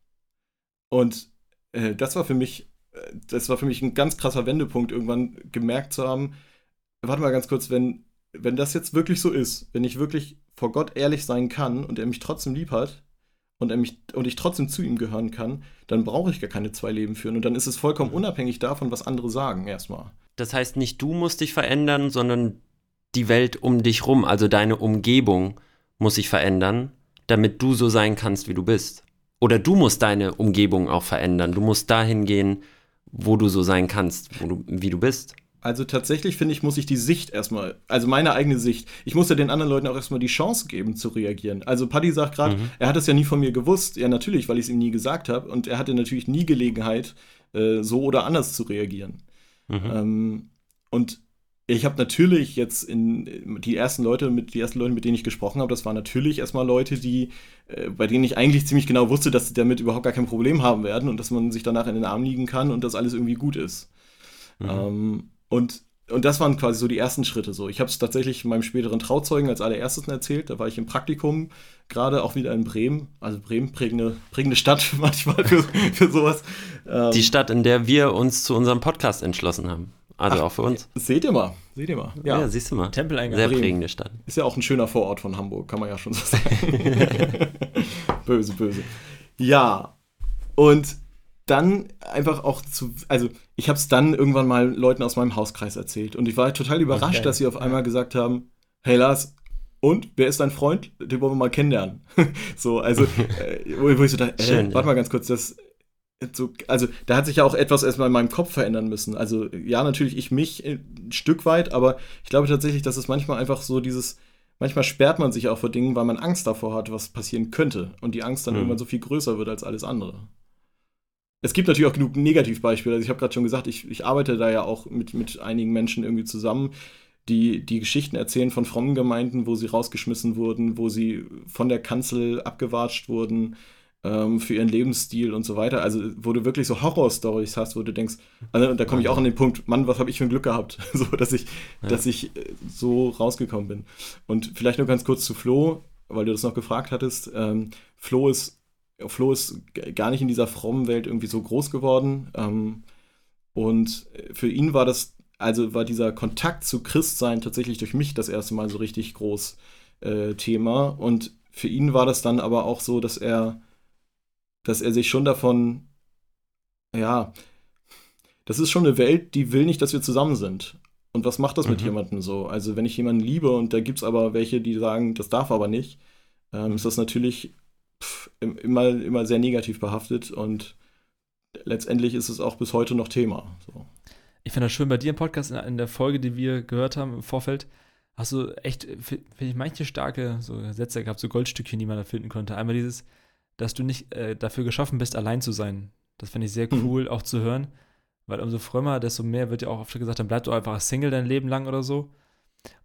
[SPEAKER 1] Und äh, das war für mich, äh, das war für mich ein ganz krasser Wendepunkt, irgendwann gemerkt zu haben, warte mal ganz kurz, wenn, wenn das jetzt wirklich so ist, wenn ich wirklich vor Gott ehrlich sein kann und er mich trotzdem lieb hat, und, er mich, und ich trotzdem zu ihm gehören kann, dann brauche ich gar keine zwei Leben führen. Und dann ist es vollkommen mhm. unabhängig davon, was andere sagen, erstmal.
[SPEAKER 3] Das heißt, nicht du musst dich verändern, sondern die Welt um dich rum, also deine Umgebung muss sich verändern, damit du so sein kannst, wie du bist. Oder du musst deine Umgebung auch verändern. Du musst dahin gehen, wo du so sein kannst, wo du, wie du bist.
[SPEAKER 1] Also tatsächlich finde ich, muss ich die Sicht erstmal, also meine eigene Sicht, ich muss ja den anderen Leuten auch erstmal die Chance geben zu reagieren. Also Paddy sagt gerade, mhm. er hat es ja nie von mir gewusst. Ja, natürlich, weil ich es ihm nie gesagt habe. Und er hatte natürlich nie Gelegenheit, äh, so oder anders zu reagieren. Mhm. Ähm, und ich habe natürlich jetzt in die ersten Leute, mit die ersten Leute, mit denen ich gesprochen habe, das waren natürlich erstmal Leute, die, äh, bei denen ich eigentlich ziemlich genau wusste, dass sie damit überhaupt gar kein Problem haben werden und dass man sich danach in den Arm liegen kann und dass alles irgendwie gut ist. Mhm. Ähm, und, und das waren quasi so die ersten Schritte. So. Ich habe es tatsächlich meinem späteren Trauzeugen als allererstes erzählt. Da war ich im Praktikum, gerade auch wieder in Bremen. Also Bremen, prägende, prägende Stadt manchmal für, für sowas.
[SPEAKER 3] Ähm, die Stadt, in der wir uns zu unserem Podcast entschlossen haben. Also Ach, auch für uns.
[SPEAKER 1] Seht ihr mal, seht ihr mal.
[SPEAKER 3] Ja, ja siehst du mal.
[SPEAKER 2] Tempeleingang.
[SPEAKER 3] Sehr Bremen. prägende Stadt.
[SPEAKER 1] Ist ja auch ein schöner Vorort von Hamburg, kann man ja schon so sagen. böse, böse. Ja, und dann einfach auch zu, also ich habe es dann irgendwann mal Leuten aus meinem Hauskreis erzählt und ich war total überrascht, okay. dass sie auf einmal gesagt haben, hey Lars, und wer ist dein Freund? Den wollen wir mal kennenlernen. so, also, äh, wo, ich so dachte, äh, Schön, warte ja. mal ganz kurz, das, so, also da hat sich ja auch etwas erstmal in meinem Kopf verändern müssen. Also ja, natürlich ich mich ein Stück weit, aber ich glaube tatsächlich, dass es manchmal einfach so dieses, manchmal sperrt man sich auch vor Dingen, weil man Angst davor hat, was passieren könnte und die Angst dann mhm. irgendwann so viel größer wird als alles andere es gibt natürlich auch genug Negativbeispiele. Also ich habe gerade schon gesagt, ich, ich arbeite da ja auch mit, mit einigen Menschen irgendwie zusammen, die die Geschichten erzählen von frommen Gemeinden, wo sie rausgeschmissen wurden, wo sie von der Kanzel abgewatscht wurden ähm, für ihren Lebensstil und so weiter. Also wo du wirklich so Horror-Stories hast, wo du denkst, also, da komme ich auch an den Punkt, Mann, was habe ich für ein Glück gehabt, so dass ich, ja. dass ich äh, so rausgekommen bin. Und vielleicht nur ganz kurz zu Flo, weil du das noch gefragt hattest. Ähm, Flo ist Flo ist gar nicht in dieser frommen Welt irgendwie so groß geworden. Ähm, und für ihn war das, also war dieser Kontakt zu Christsein tatsächlich durch mich das erste Mal so richtig groß äh, Thema. Und für ihn war das dann aber auch so, dass er, dass er sich schon davon, ja, das ist schon eine Welt, die will nicht, dass wir zusammen sind. Und was macht das mhm. mit jemandem so? Also, wenn ich jemanden liebe und da gibt es aber welche, die sagen, das darf aber nicht, ähm, ist das natürlich immer, immer sehr negativ behaftet und letztendlich ist es auch bis heute noch Thema. So.
[SPEAKER 2] Ich finde das schön bei dir im Podcast, in, in, der Folge, die wir gehört haben im Vorfeld, hast du echt, finde ich, manche starke so Sätze gehabt, so Goldstückchen, die man da finden konnte. Einmal dieses, dass du nicht äh, dafür geschaffen bist, allein zu sein. Das finde ich sehr mhm. cool, mhm. auch zu hören, weil umso frömmer, desto mehr wird ja auch oft gesagt, dann bleib du einfach Single dein Leben lang oder so.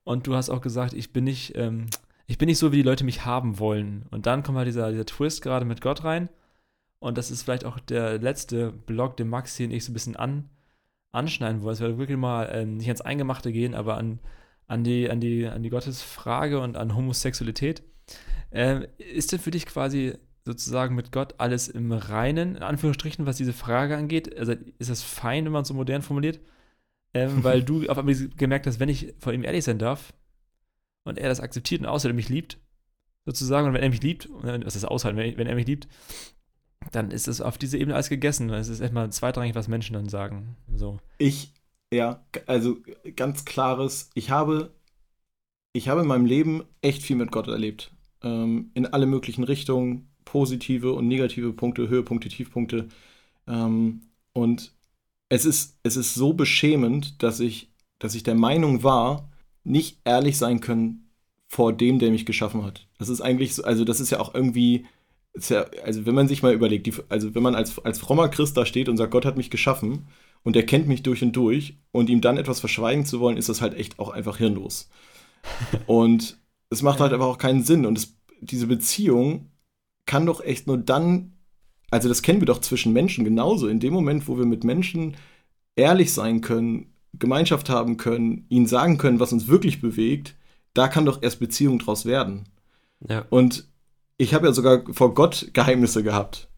[SPEAKER 2] Und du hast auch gesagt, ich bin nicht, ähm, ich bin nicht so, wie die Leute mich haben wollen. Und dann kommt halt dieser, dieser Twist gerade mit Gott rein. Und das ist vielleicht auch der letzte Blog, den Maxi und ich so ein bisschen an, anschneiden wollen. Es wird wirklich mal äh, nicht ans Eingemachte gehen, aber an, an, die, an, die, an die Gottesfrage und an Homosexualität. Äh, ist denn für dich quasi sozusagen mit Gott alles im Reinen, in Anführungsstrichen, was diese Frage angeht? Also ist das fein, wenn man es so modern formuliert? Ähm, weil du auf einmal gemerkt hast, wenn ich vor ihm ehrlich sein darf, und er das akzeptiert und außerdem mich liebt, sozusagen, und wenn er mich liebt, was ist aushalten, wenn, wenn er mich liebt, dann ist es auf dieser Ebene alles gegessen. Es ist erstmal zweitrangig, was Menschen dann sagen. So.
[SPEAKER 1] Ich, ja, also ganz klares, ich habe, ich habe in meinem Leben echt viel mit Gott erlebt. Ähm, in alle möglichen Richtungen, positive und negative Punkte, Höhepunkte, Tiefpunkte. Ähm, und es ist, es ist so beschämend, dass ich, dass ich der Meinung war, nicht ehrlich sein können vor dem, der mich geschaffen hat. Das ist eigentlich so, also das ist ja auch irgendwie ja, also wenn man sich mal überlegt, die, also wenn man als, als frommer Christ da steht und sagt, Gott hat mich geschaffen und er kennt mich durch und durch und ihm dann etwas verschweigen zu wollen, ist das halt echt auch einfach hirnlos. und es macht halt einfach auch keinen Sinn und es, diese Beziehung kann doch echt nur dann, also das kennen wir doch zwischen Menschen genauso, in dem Moment, wo wir mit Menschen ehrlich sein können, Gemeinschaft haben können, ihnen sagen können, was uns wirklich bewegt, da kann doch erst Beziehung draus werden. Ja. Und ich habe ja sogar vor Gott Geheimnisse gehabt.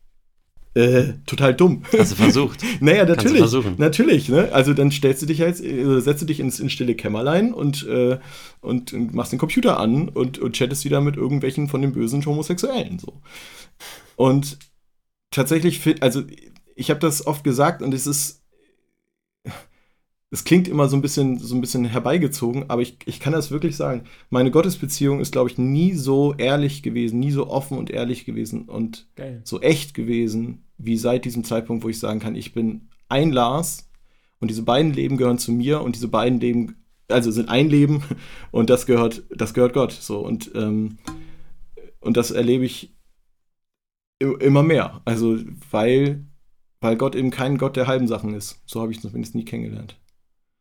[SPEAKER 1] Äh, total dumm.
[SPEAKER 3] Hast du versucht?
[SPEAKER 1] naja, natürlich. Natürlich, ne? Also dann stellst du dich jetzt, äh, setzt du dich ins, ins stille Kämmerlein und, äh, und, und, machst den Computer an und, und chattest wieder mit irgendwelchen von den bösen Homosexuellen. So. Und tatsächlich, also ich habe das oft gesagt und es ist es klingt immer so ein bisschen, so ein bisschen herbeigezogen, aber ich, ich kann das wirklich sagen. Meine Gottesbeziehung ist, glaube ich, nie so ehrlich gewesen, nie so offen und ehrlich gewesen und Geil. so echt gewesen, wie seit diesem Zeitpunkt, wo ich sagen kann, ich bin ein Lars und diese beiden Leben gehören zu mir und diese beiden Leben, also sind ein Leben und das gehört, das gehört Gott. So und, ähm, und das erlebe ich immer mehr. Also, weil, weil Gott eben kein Gott der halben Sachen ist. So habe ich es zumindest nie kennengelernt.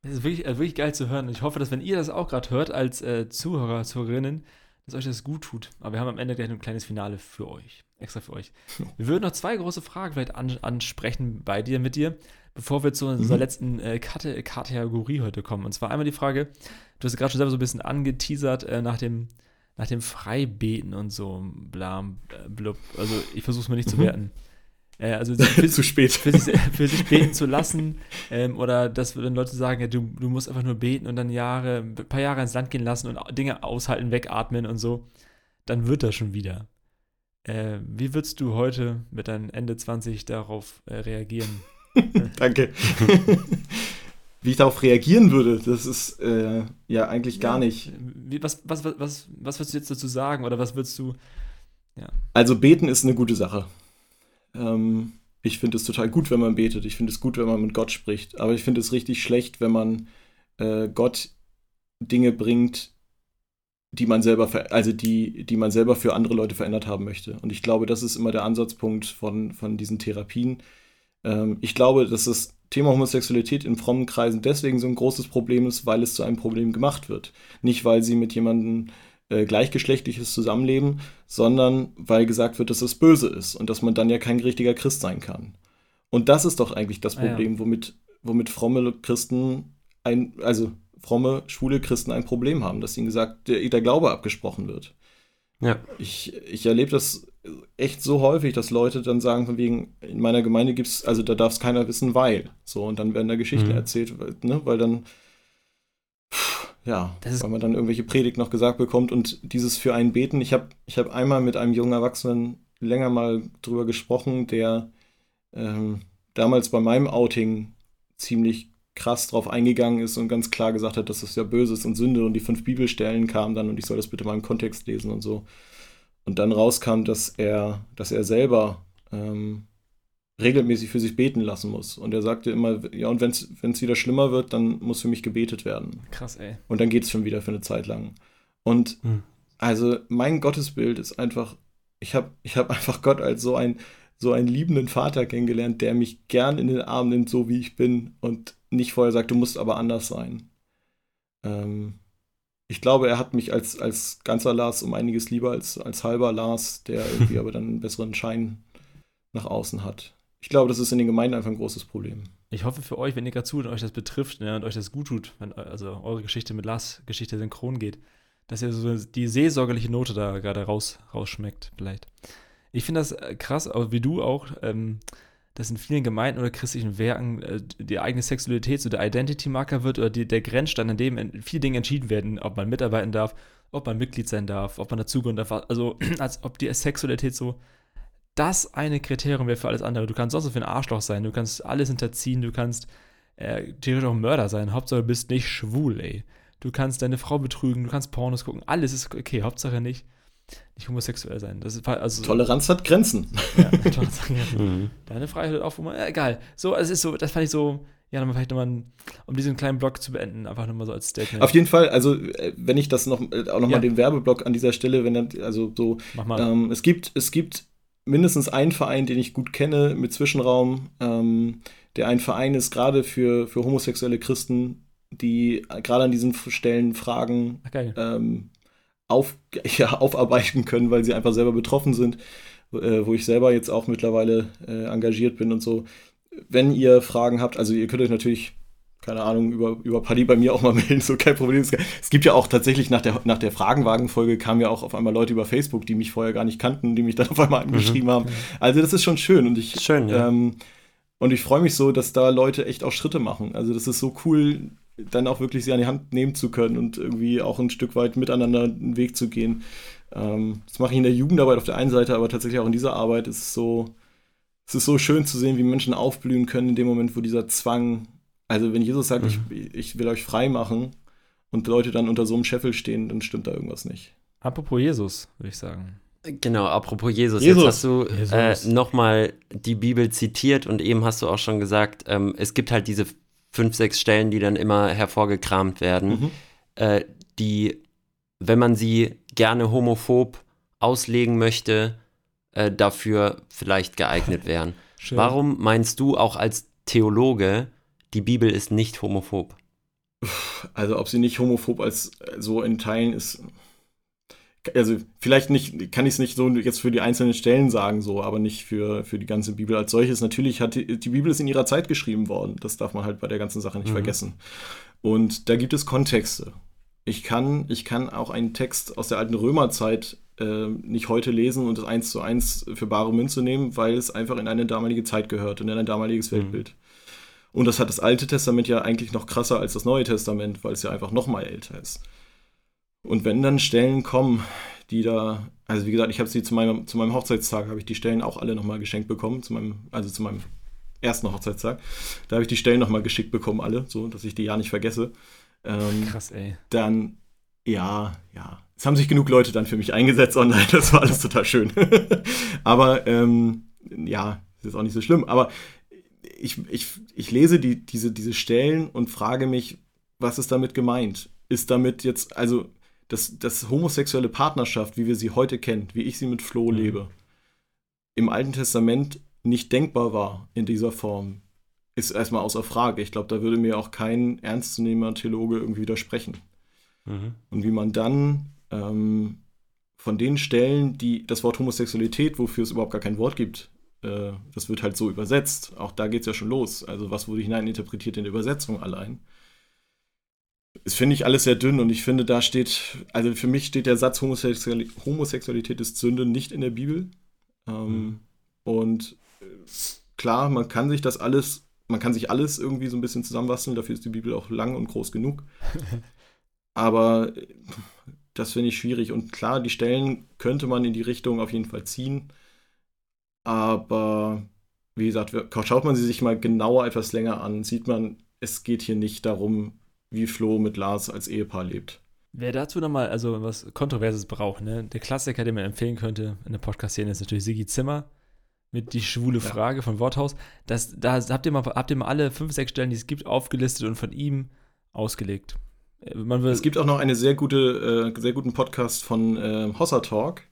[SPEAKER 2] Das ist wirklich, äh, wirklich geil zu hören. Ich hoffe, dass wenn ihr das auch gerade hört als äh, Zuhörer, Zuhörerinnen, dass euch das gut tut. Aber wir haben am Ende gleich ein kleines Finale für euch. Extra für euch. Wir würden noch zwei große Fragen vielleicht an, ansprechen bei dir, mit dir, bevor wir zu unserer mhm. letzten äh, Kategorie heute kommen. Und zwar einmal die Frage, du hast gerade schon selber so ein bisschen angeteasert äh, nach dem nach dem Freibeten und so, bla, blub. Also ich versuche es mal nicht mhm. zu werten. Äh, also
[SPEAKER 1] für, zu spät.
[SPEAKER 2] Für sich, für sich beten zu lassen. Ähm, oder dass wenn Leute sagen, ja, du, du musst einfach nur beten und dann Jahre, ein paar Jahre ins Land gehen lassen und Dinge aushalten, wegatmen und so, dann wird das schon wieder. Äh, wie würdest du heute mit deinem Ende 20 darauf äh, reagieren?
[SPEAKER 1] Danke. wie ich darauf reagieren würde, das ist äh, ja eigentlich gar ja, nicht.
[SPEAKER 2] Wie, was, was, was, was, was würdest du jetzt dazu sagen oder was würdest du.
[SPEAKER 1] Ja. Also beten ist eine gute Sache. Ähm, ich finde es total gut, wenn man betet. Ich finde es gut, wenn man mit Gott spricht. Aber ich finde es richtig schlecht, wenn man äh, Gott Dinge bringt, die man selber, also die, die man selber für andere Leute verändert haben möchte. Und ich glaube, das ist immer der Ansatzpunkt von, von diesen Therapien. Ähm, ich glaube, dass das Thema Homosexualität in frommen Kreisen deswegen so ein großes Problem ist, weil es zu einem Problem gemacht wird. Nicht, weil sie mit jemandem äh, gleichgeschlechtliches Zusammenleben, sondern weil gesagt wird, dass es böse ist und dass man dann ja kein richtiger Christ sein kann. Und das ist doch eigentlich das Problem, ah, ja. womit, womit fromme Christen ein, also fromme, schwule Christen ein Problem haben, dass ihnen gesagt, der, der Glaube abgesprochen wird. Ja. Ich, ich erlebe das echt so häufig, dass Leute dann sagen, von wegen, in meiner Gemeinde gibt es, also da darf es keiner wissen, weil. So, und dann werden da Geschichten mhm. erzählt, ne, weil dann ja, weil man dann irgendwelche Predigt noch gesagt bekommt und dieses für einen beten. Ich habe ich hab einmal mit einem jungen Erwachsenen länger mal drüber gesprochen, der ähm, damals bei meinem Outing ziemlich krass drauf eingegangen ist und ganz klar gesagt hat, dass das ja böse ist und Sünde und die fünf Bibelstellen kamen dann und ich soll das bitte mal im Kontext lesen und so. Und dann rauskam, dass er, dass er selber ähm, regelmäßig für sich beten lassen muss. Und er sagte immer, ja, und wenn es wieder schlimmer wird, dann muss für mich gebetet werden.
[SPEAKER 2] Krass, ey.
[SPEAKER 1] Und dann geht es schon wieder für eine Zeit lang. Und hm. also mein Gottesbild ist einfach, ich habe ich hab einfach Gott als so ein so einen liebenden Vater kennengelernt, der mich gern in den Arm nimmt, so wie ich bin und nicht vorher sagt, du musst aber anders sein. Ähm, ich glaube, er hat mich als, als ganzer Lars um einiges lieber als als halber Lars, der irgendwie aber dann einen besseren Schein nach außen hat ich glaube, das ist in den Gemeinden einfach ein großes Problem.
[SPEAKER 2] Ich hoffe für euch, wenn ihr gerade zuhört und euch das betrifft ne, und euch das gut tut, wenn also eure Geschichte mit Lars Geschichte synchron geht, dass ihr so die seelsorgerliche Note da gerade raus, rausschmeckt, vielleicht. Ich finde das äh, krass, wie du auch, ähm, dass in vielen Gemeinden oder christlichen Werken äh, die eigene Sexualität so der Identity-Marker wird oder die, der Grenzstand, an dem viele Dinge entschieden werden, ob man mitarbeiten darf, ob man Mitglied sein darf, ob man dazugehören darf. Also als ob die Sexualität so das eine Kriterium wäre für alles andere. Du kannst sonst so für ein Arschloch sein, du kannst alles hinterziehen, du kannst äh, theoretisch auch ein Mörder sein. Hauptsache du bist nicht schwul, ey. Du kannst deine Frau betrügen, du kannst Pornos gucken, alles ist okay. Hauptsache nicht, nicht homosexuell sein. Das ist, also,
[SPEAKER 1] Toleranz hat Grenzen. Ja, Toleranz
[SPEAKER 2] hat Grenzen. Mhm. Deine Freiheit hat auch, wo man, äh, egal. So, es ist so, das fand ich so, ja, nochmal vielleicht nochmal, um diesen kleinen Blog zu beenden, einfach nochmal so als Statement.
[SPEAKER 1] Auf jeden Fall, also äh, wenn ich das noch, äh, auch nochmal ja. den Werbeblock an dieser Stelle, wenn dann, also so, Mach mal. Ähm, es gibt, es gibt mindestens einen Verein, den ich gut kenne mit Zwischenraum, ähm, der ein Verein ist, gerade für, für homosexuelle Christen, die gerade an diesen Stellen Fragen ähm, auf, ja, aufarbeiten können, weil sie einfach selber betroffen sind, äh, wo ich selber jetzt auch mittlerweile äh, engagiert bin und so. Wenn ihr Fragen habt, also ihr könnt euch natürlich keine Ahnung, über, über Paddy bei mir auch mal melden, so kein Problem. Es gibt ja auch tatsächlich nach der, nach der Fragenwagen-Folge kamen ja auch auf einmal Leute über Facebook, die mich vorher gar nicht kannten, die mich dann auf einmal mhm. angeschrieben mhm. haben. Also das ist schon schön und ich,
[SPEAKER 3] schön, ja.
[SPEAKER 1] ähm, und ich freue mich so, dass da Leute echt auch Schritte machen. Also das ist so cool, dann auch wirklich sie an die Hand nehmen zu können und irgendwie auch ein Stück weit miteinander einen Weg zu gehen. Ähm, das mache ich in der Jugendarbeit auf der einen Seite, aber tatsächlich auch in dieser Arbeit ist es so, es ist so schön zu sehen, wie Menschen aufblühen können in dem Moment, wo dieser Zwang also wenn Jesus sagt, mhm. ich, ich will euch frei machen und Leute dann unter so einem Scheffel stehen, dann stimmt da irgendwas nicht.
[SPEAKER 2] Apropos Jesus, würde ich sagen.
[SPEAKER 3] Genau, apropos Jesus, Jesus. jetzt hast du äh, nochmal die Bibel zitiert und eben hast du auch schon gesagt, ähm, es gibt halt diese fünf, sechs Stellen, die dann immer hervorgekramt werden, mhm. äh, die, wenn man sie gerne homophob auslegen möchte, äh, dafür vielleicht geeignet wären. Warum meinst du auch als Theologe, die Bibel ist nicht homophob.
[SPEAKER 1] Also ob sie nicht homophob als äh, so in Teilen ist, also vielleicht nicht, kann ich es nicht so jetzt für die einzelnen Stellen sagen, so, aber nicht für, für die ganze Bibel als solches. Natürlich hat die, die Bibel ist in ihrer Zeit geschrieben worden. Das darf man halt bei der ganzen Sache nicht mhm. vergessen. Und da gibt es Kontexte. Ich kann, ich kann auch einen Text aus der alten Römerzeit äh, nicht heute lesen und das eins zu eins für bare Münze nehmen, weil es einfach in eine damalige Zeit gehört und in ein damaliges mhm. Weltbild. Und das hat das Alte Testament ja eigentlich noch krasser als das Neue Testament, weil es ja einfach noch mal älter ist. Und wenn dann Stellen kommen, die da, also wie gesagt, ich habe sie zu meinem, zu meinem Hochzeitstag, habe ich die Stellen auch alle nochmal geschenkt bekommen, zu meinem, also zu meinem ersten Hochzeitstag. Da habe ich die Stellen nochmal geschickt bekommen, alle, so, dass ich die ja nicht vergesse. Ähm,
[SPEAKER 2] Krass, ey.
[SPEAKER 1] Dann, ja, ja. Es haben sich genug Leute dann für mich eingesetzt online, das war alles total schön. Aber, ähm, ja, ist auch nicht so schlimm. Aber ich, ich, ich lese die, diese, diese Stellen und frage mich, was ist damit gemeint? Ist damit jetzt, also, dass, dass homosexuelle Partnerschaft, wie wir sie heute kennen, wie ich sie mit Flo mhm. lebe, im Alten Testament nicht denkbar war in dieser Form, ist erstmal außer Frage. Ich glaube, da würde mir auch kein ernstzunehmender Theologe irgendwie widersprechen. Mhm. Und wie man dann ähm, von den Stellen, die das Wort Homosexualität, wofür es überhaupt gar kein Wort gibt, äh, das wird halt so übersetzt. Auch da geht es ja schon los. Also was wurde hineininterpretiert in der Übersetzung allein? Das finde ich alles sehr dünn und ich finde, da steht, also für mich steht der Satz Homosexualität, Homosexualität ist Sünde nicht in der Bibel. Ähm, mhm. Und äh, klar, man kann sich das alles, man kann sich alles irgendwie so ein bisschen zusammenbasteln, dafür ist die Bibel auch lang und groß genug. Aber äh, das finde ich schwierig. Und klar, die Stellen könnte man in die Richtung auf jeden Fall ziehen. Aber wie gesagt, schaut man sie sich mal genauer etwas länger an, sieht man, es geht hier nicht darum, wie Flo mit Lars als Ehepaar lebt.
[SPEAKER 2] Wer dazu nochmal also was Kontroverses braucht, ne? der Klassiker, den man empfehlen könnte in der Podcast-Szene, ist natürlich Sigi Zimmer mit Die schwule ja. Frage von Worthaus. Das, da habt ihr, mal, habt ihr mal alle fünf, sechs Stellen, die es gibt, aufgelistet und von ihm ausgelegt.
[SPEAKER 1] Äh, es gibt auch noch einen sehr, gute, äh, sehr guten Podcast von äh, Hossa Talk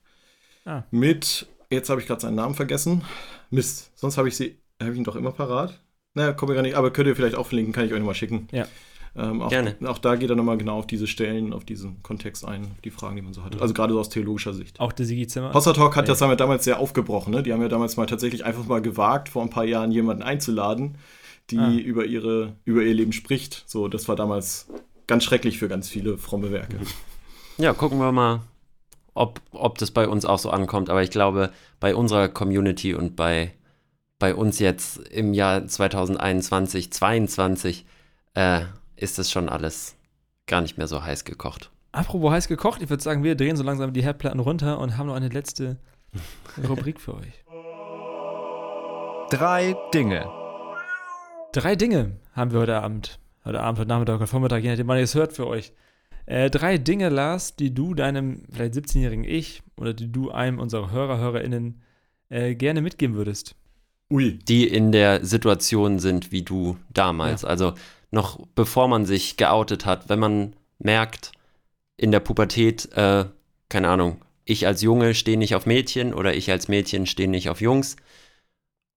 [SPEAKER 1] ah. mit Jetzt habe ich gerade seinen Namen vergessen. Mist, sonst habe ich sie, habe ich ihn doch immer parat. Naja, komme gar nicht, aber könnt ihr vielleicht auch verlinken, kann ich euch nochmal schicken.
[SPEAKER 2] Ja.
[SPEAKER 1] Ähm, auch, Gerne. Auch da geht er nochmal genau auf diese Stellen, auf diesen Kontext ein, auf die Fragen, die man so hat. Also gerade so aus theologischer Sicht.
[SPEAKER 2] Auch der Sigi Zimmer.
[SPEAKER 1] Hossa Talk hat ja. das damals sehr aufgebrochen. Ne? Die haben ja damals mal tatsächlich einfach mal gewagt, vor ein paar Jahren jemanden einzuladen, die ah. über, ihre, über ihr Leben spricht. So, das war damals ganz schrecklich für ganz viele fromme Werke.
[SPEAKER 3] Ja, gucken wir mal, ob, ob das bei uns auch so ankommt. Aber ich glaube, bei unserer Community und bei, bei uns jetzt im Jahr 2021, 2022 äh, ist das schon alles gar nicht mehr so heiß gekocht.
[SPEAKER 2] Apropos heiß gekocht, ich würde sagen, wir drehen so langsam die Herdplatten runter und haben noch eine letzte Rubrik für euch.
[SPEAKER 4] Drei Dinge.
[SPEAKER 2] Drei Dinge haben wir heute Abend. Heute Abend, heute Nachmittag, heute Vormittag, je nachdem, wann ihr es hört für euch. Äh, drei Dinge, Lars, die du deinem vielleicht 17-jährigen Ich oder die du einem unserer Hörer, HörerInnen äh, gerne mitgeben würdest.
[SPEAKER 3] Ui. Die in der Situation sind wie du damals. Ja. Also noch bevor man sich geoutet hat, wenn man merkt, in der Pubertät, äh, keine Ahnung, ich als Junge stehe nicht auf Mädchen oder ich als Mädchen stehe nicht auf Jungs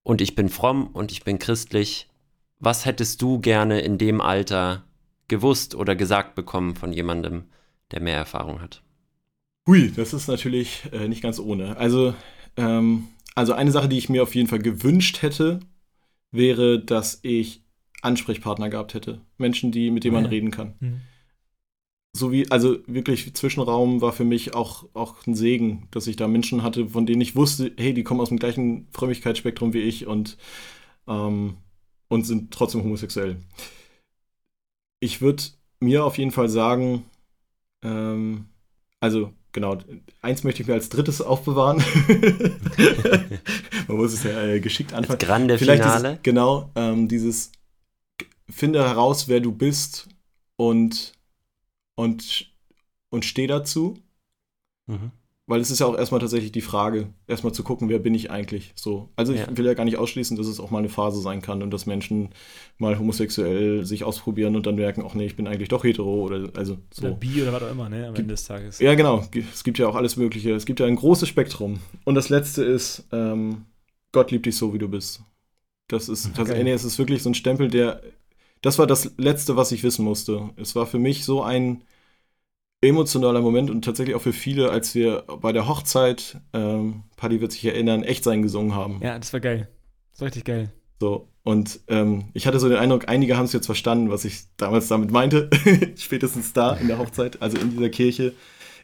[SPEAKER 3] und ich bin fromm und ich bin christlich. Was hättest du gerne in dem Alter gewusst oder gesagt bekommen von jemandem, der mehr Erfahrung hat?
[SPEAKER 1] Hui, das ist natürlich äh, nicht ganz ohne. Also, ähm, also eine Sache, die ich mir auf jeden Fall gewünscht hätte, wäre, dass ich Ansprechpartner gehabt hätte. Menschen, die, mit denen man
[SPEAKER 2] Ja.
[SPEAKER 1] reden kann.
[SPEAKER 2] Mhm.
[SPEAKER 1] So wie, also wirklich Zwischenraum war für mich auch, auch ein Segen, dass ich da Menschen hatte, von denen ich wusste, hey, die kommen aus dem gleichen Frömmigkeitsspektrum wie ich und, ähm, und sind trotzdem homosexuell. Ich würde mir auf jeden Fall sagen, ähm, also genau, eins möchte ich mir als drittes aufbewahren. Man muss es ja äh, geschickt
[SPEAKER 3] Das
[SPEAKER 1] anfangen.
[SPEAKER 3] grande
[SPEAKER 1] Vielleicht
[SPEAKER 3] Finale.
[SPEAKER 1] Dieses, genau, ähm, dieses finde heraus, wer du bist und, und, und steh dazu.
[SPEAKER 3] Mhm.
[SPEAKER 1] Weil es ist ja auch erstmal tatsächlich die Frage, erstmal zu gucken, wer bin ich eigentlich so. Also ich
[SPEAKER 3] Ja.
[SPEAKER 1] will ja gar nicht ausschließen, dass es auch mal eine Phase sein kann und dass Menschen mal homosexuell sich ausprobieren und dann merken, ach nee, ich bin eigentlich doch hetero oder also so.
[SPEAKER 2] Oder Bi oder was auch immer, ne? Am Ende des Tages.
[SPEAKER 1] Ja, genau. Es gibt ja auch alles Mögliche. Es gibt ja ein großes Spektrum. Und das letzte ist, ähm, Gott liebt dich so, wie du bist. Das ist, das,
[SPEAKER 2] Geil.
[SPEAKER 1] nee, es ist wirklich so ein Stempel, der. Das war das Letzte, was ich wissen musste. Es war für mich so ein emotionaler Moment und tatsächlich auch für viele, als wir bei der Hochzeit, ähm, Paddy wird sich erinnern, echt sein gesungen haben.
[SPEAKER 2] Ja, das war geil. Das war richtig geil.
[SPEAKER 1] So, und ähm, ich hatte so den Eindruck, einige haben es jetzt verstanden, was ich damals damit meinte. Spätestens da in der Hochzeit, also in dieser Kirche,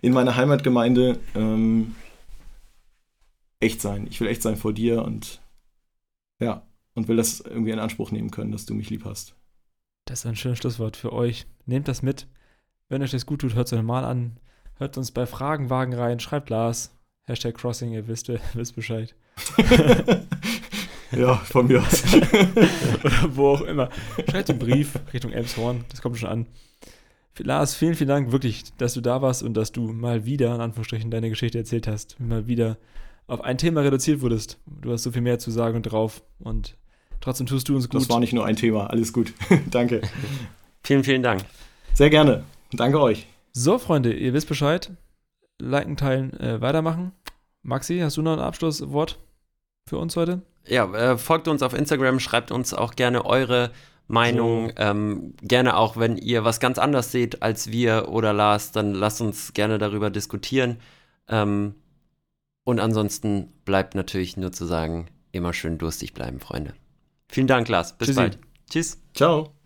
[SPEAKER 1] in meiner Heimatgemeinde. Ähm, echt sein. Ich will echt sein vor dir und ja, und will das irgendwie in Anspruch nehmen können, dass du mich lieb hast.
[SPEAKER 2] Das ist ein schönes Schlusswort für euch. Nehmt das mit. Wenn euch das gut tut, hört es euch nochmal an. Hört uns bei Fragenwagen rein. Schreibt Lars. Hashtag Crossing, ihr wisst, ihr wisst Bescheid.
[SPEAKER 1] ja, von mir aus.
[SPEAKER 2] Oder wo auch immer. Schreibt einen Brief Richtung Elmshorn. Das kommt schon an. Lars, vielen, vielen Dank wirklich, dass du da warst und dass du mal wieder, in Anführungsstrichen, deine Geschichte erzählt hast. Mal wieder auf ein Thema reduziert wurdest. Du hast so viel mehr zu sagen und drauf. Und trotzdem tust du uns gut.
[SPEAKER 1] Das war nicht nur ein Thema. Alles gut. Danke.
[SPEAKER 3] Vielen, vielen Dank.
[SPEAKER 1] Sehr gerne. Danke euch.
[SPEAKER 2] So, Freunde, ihr wisst Bescheid. Liken, teilen, äh, weitermachen. Maxi, hast du noch ein Abschlusswort für uns heute?
[SPEAKER 3] Ja, äh, folgt uns auf Instagram, schreibt uns auch gerne eure Meinung. Ähm, gerne auch, wenn ihr was ganz anders seht als wir oder Lars, dann lasst uns gerne darüber diskutieren. Ähm, und ansonsten bleibt natürlich nur zu sagen, immer schön durstig bleiben, Freunde. Vielen Dank, Lars. Bis
[SPEAKER 2] Tschüssi.
[SPEAKER 3] bald. Tschüss.
[SPEAKER 1] Ciao.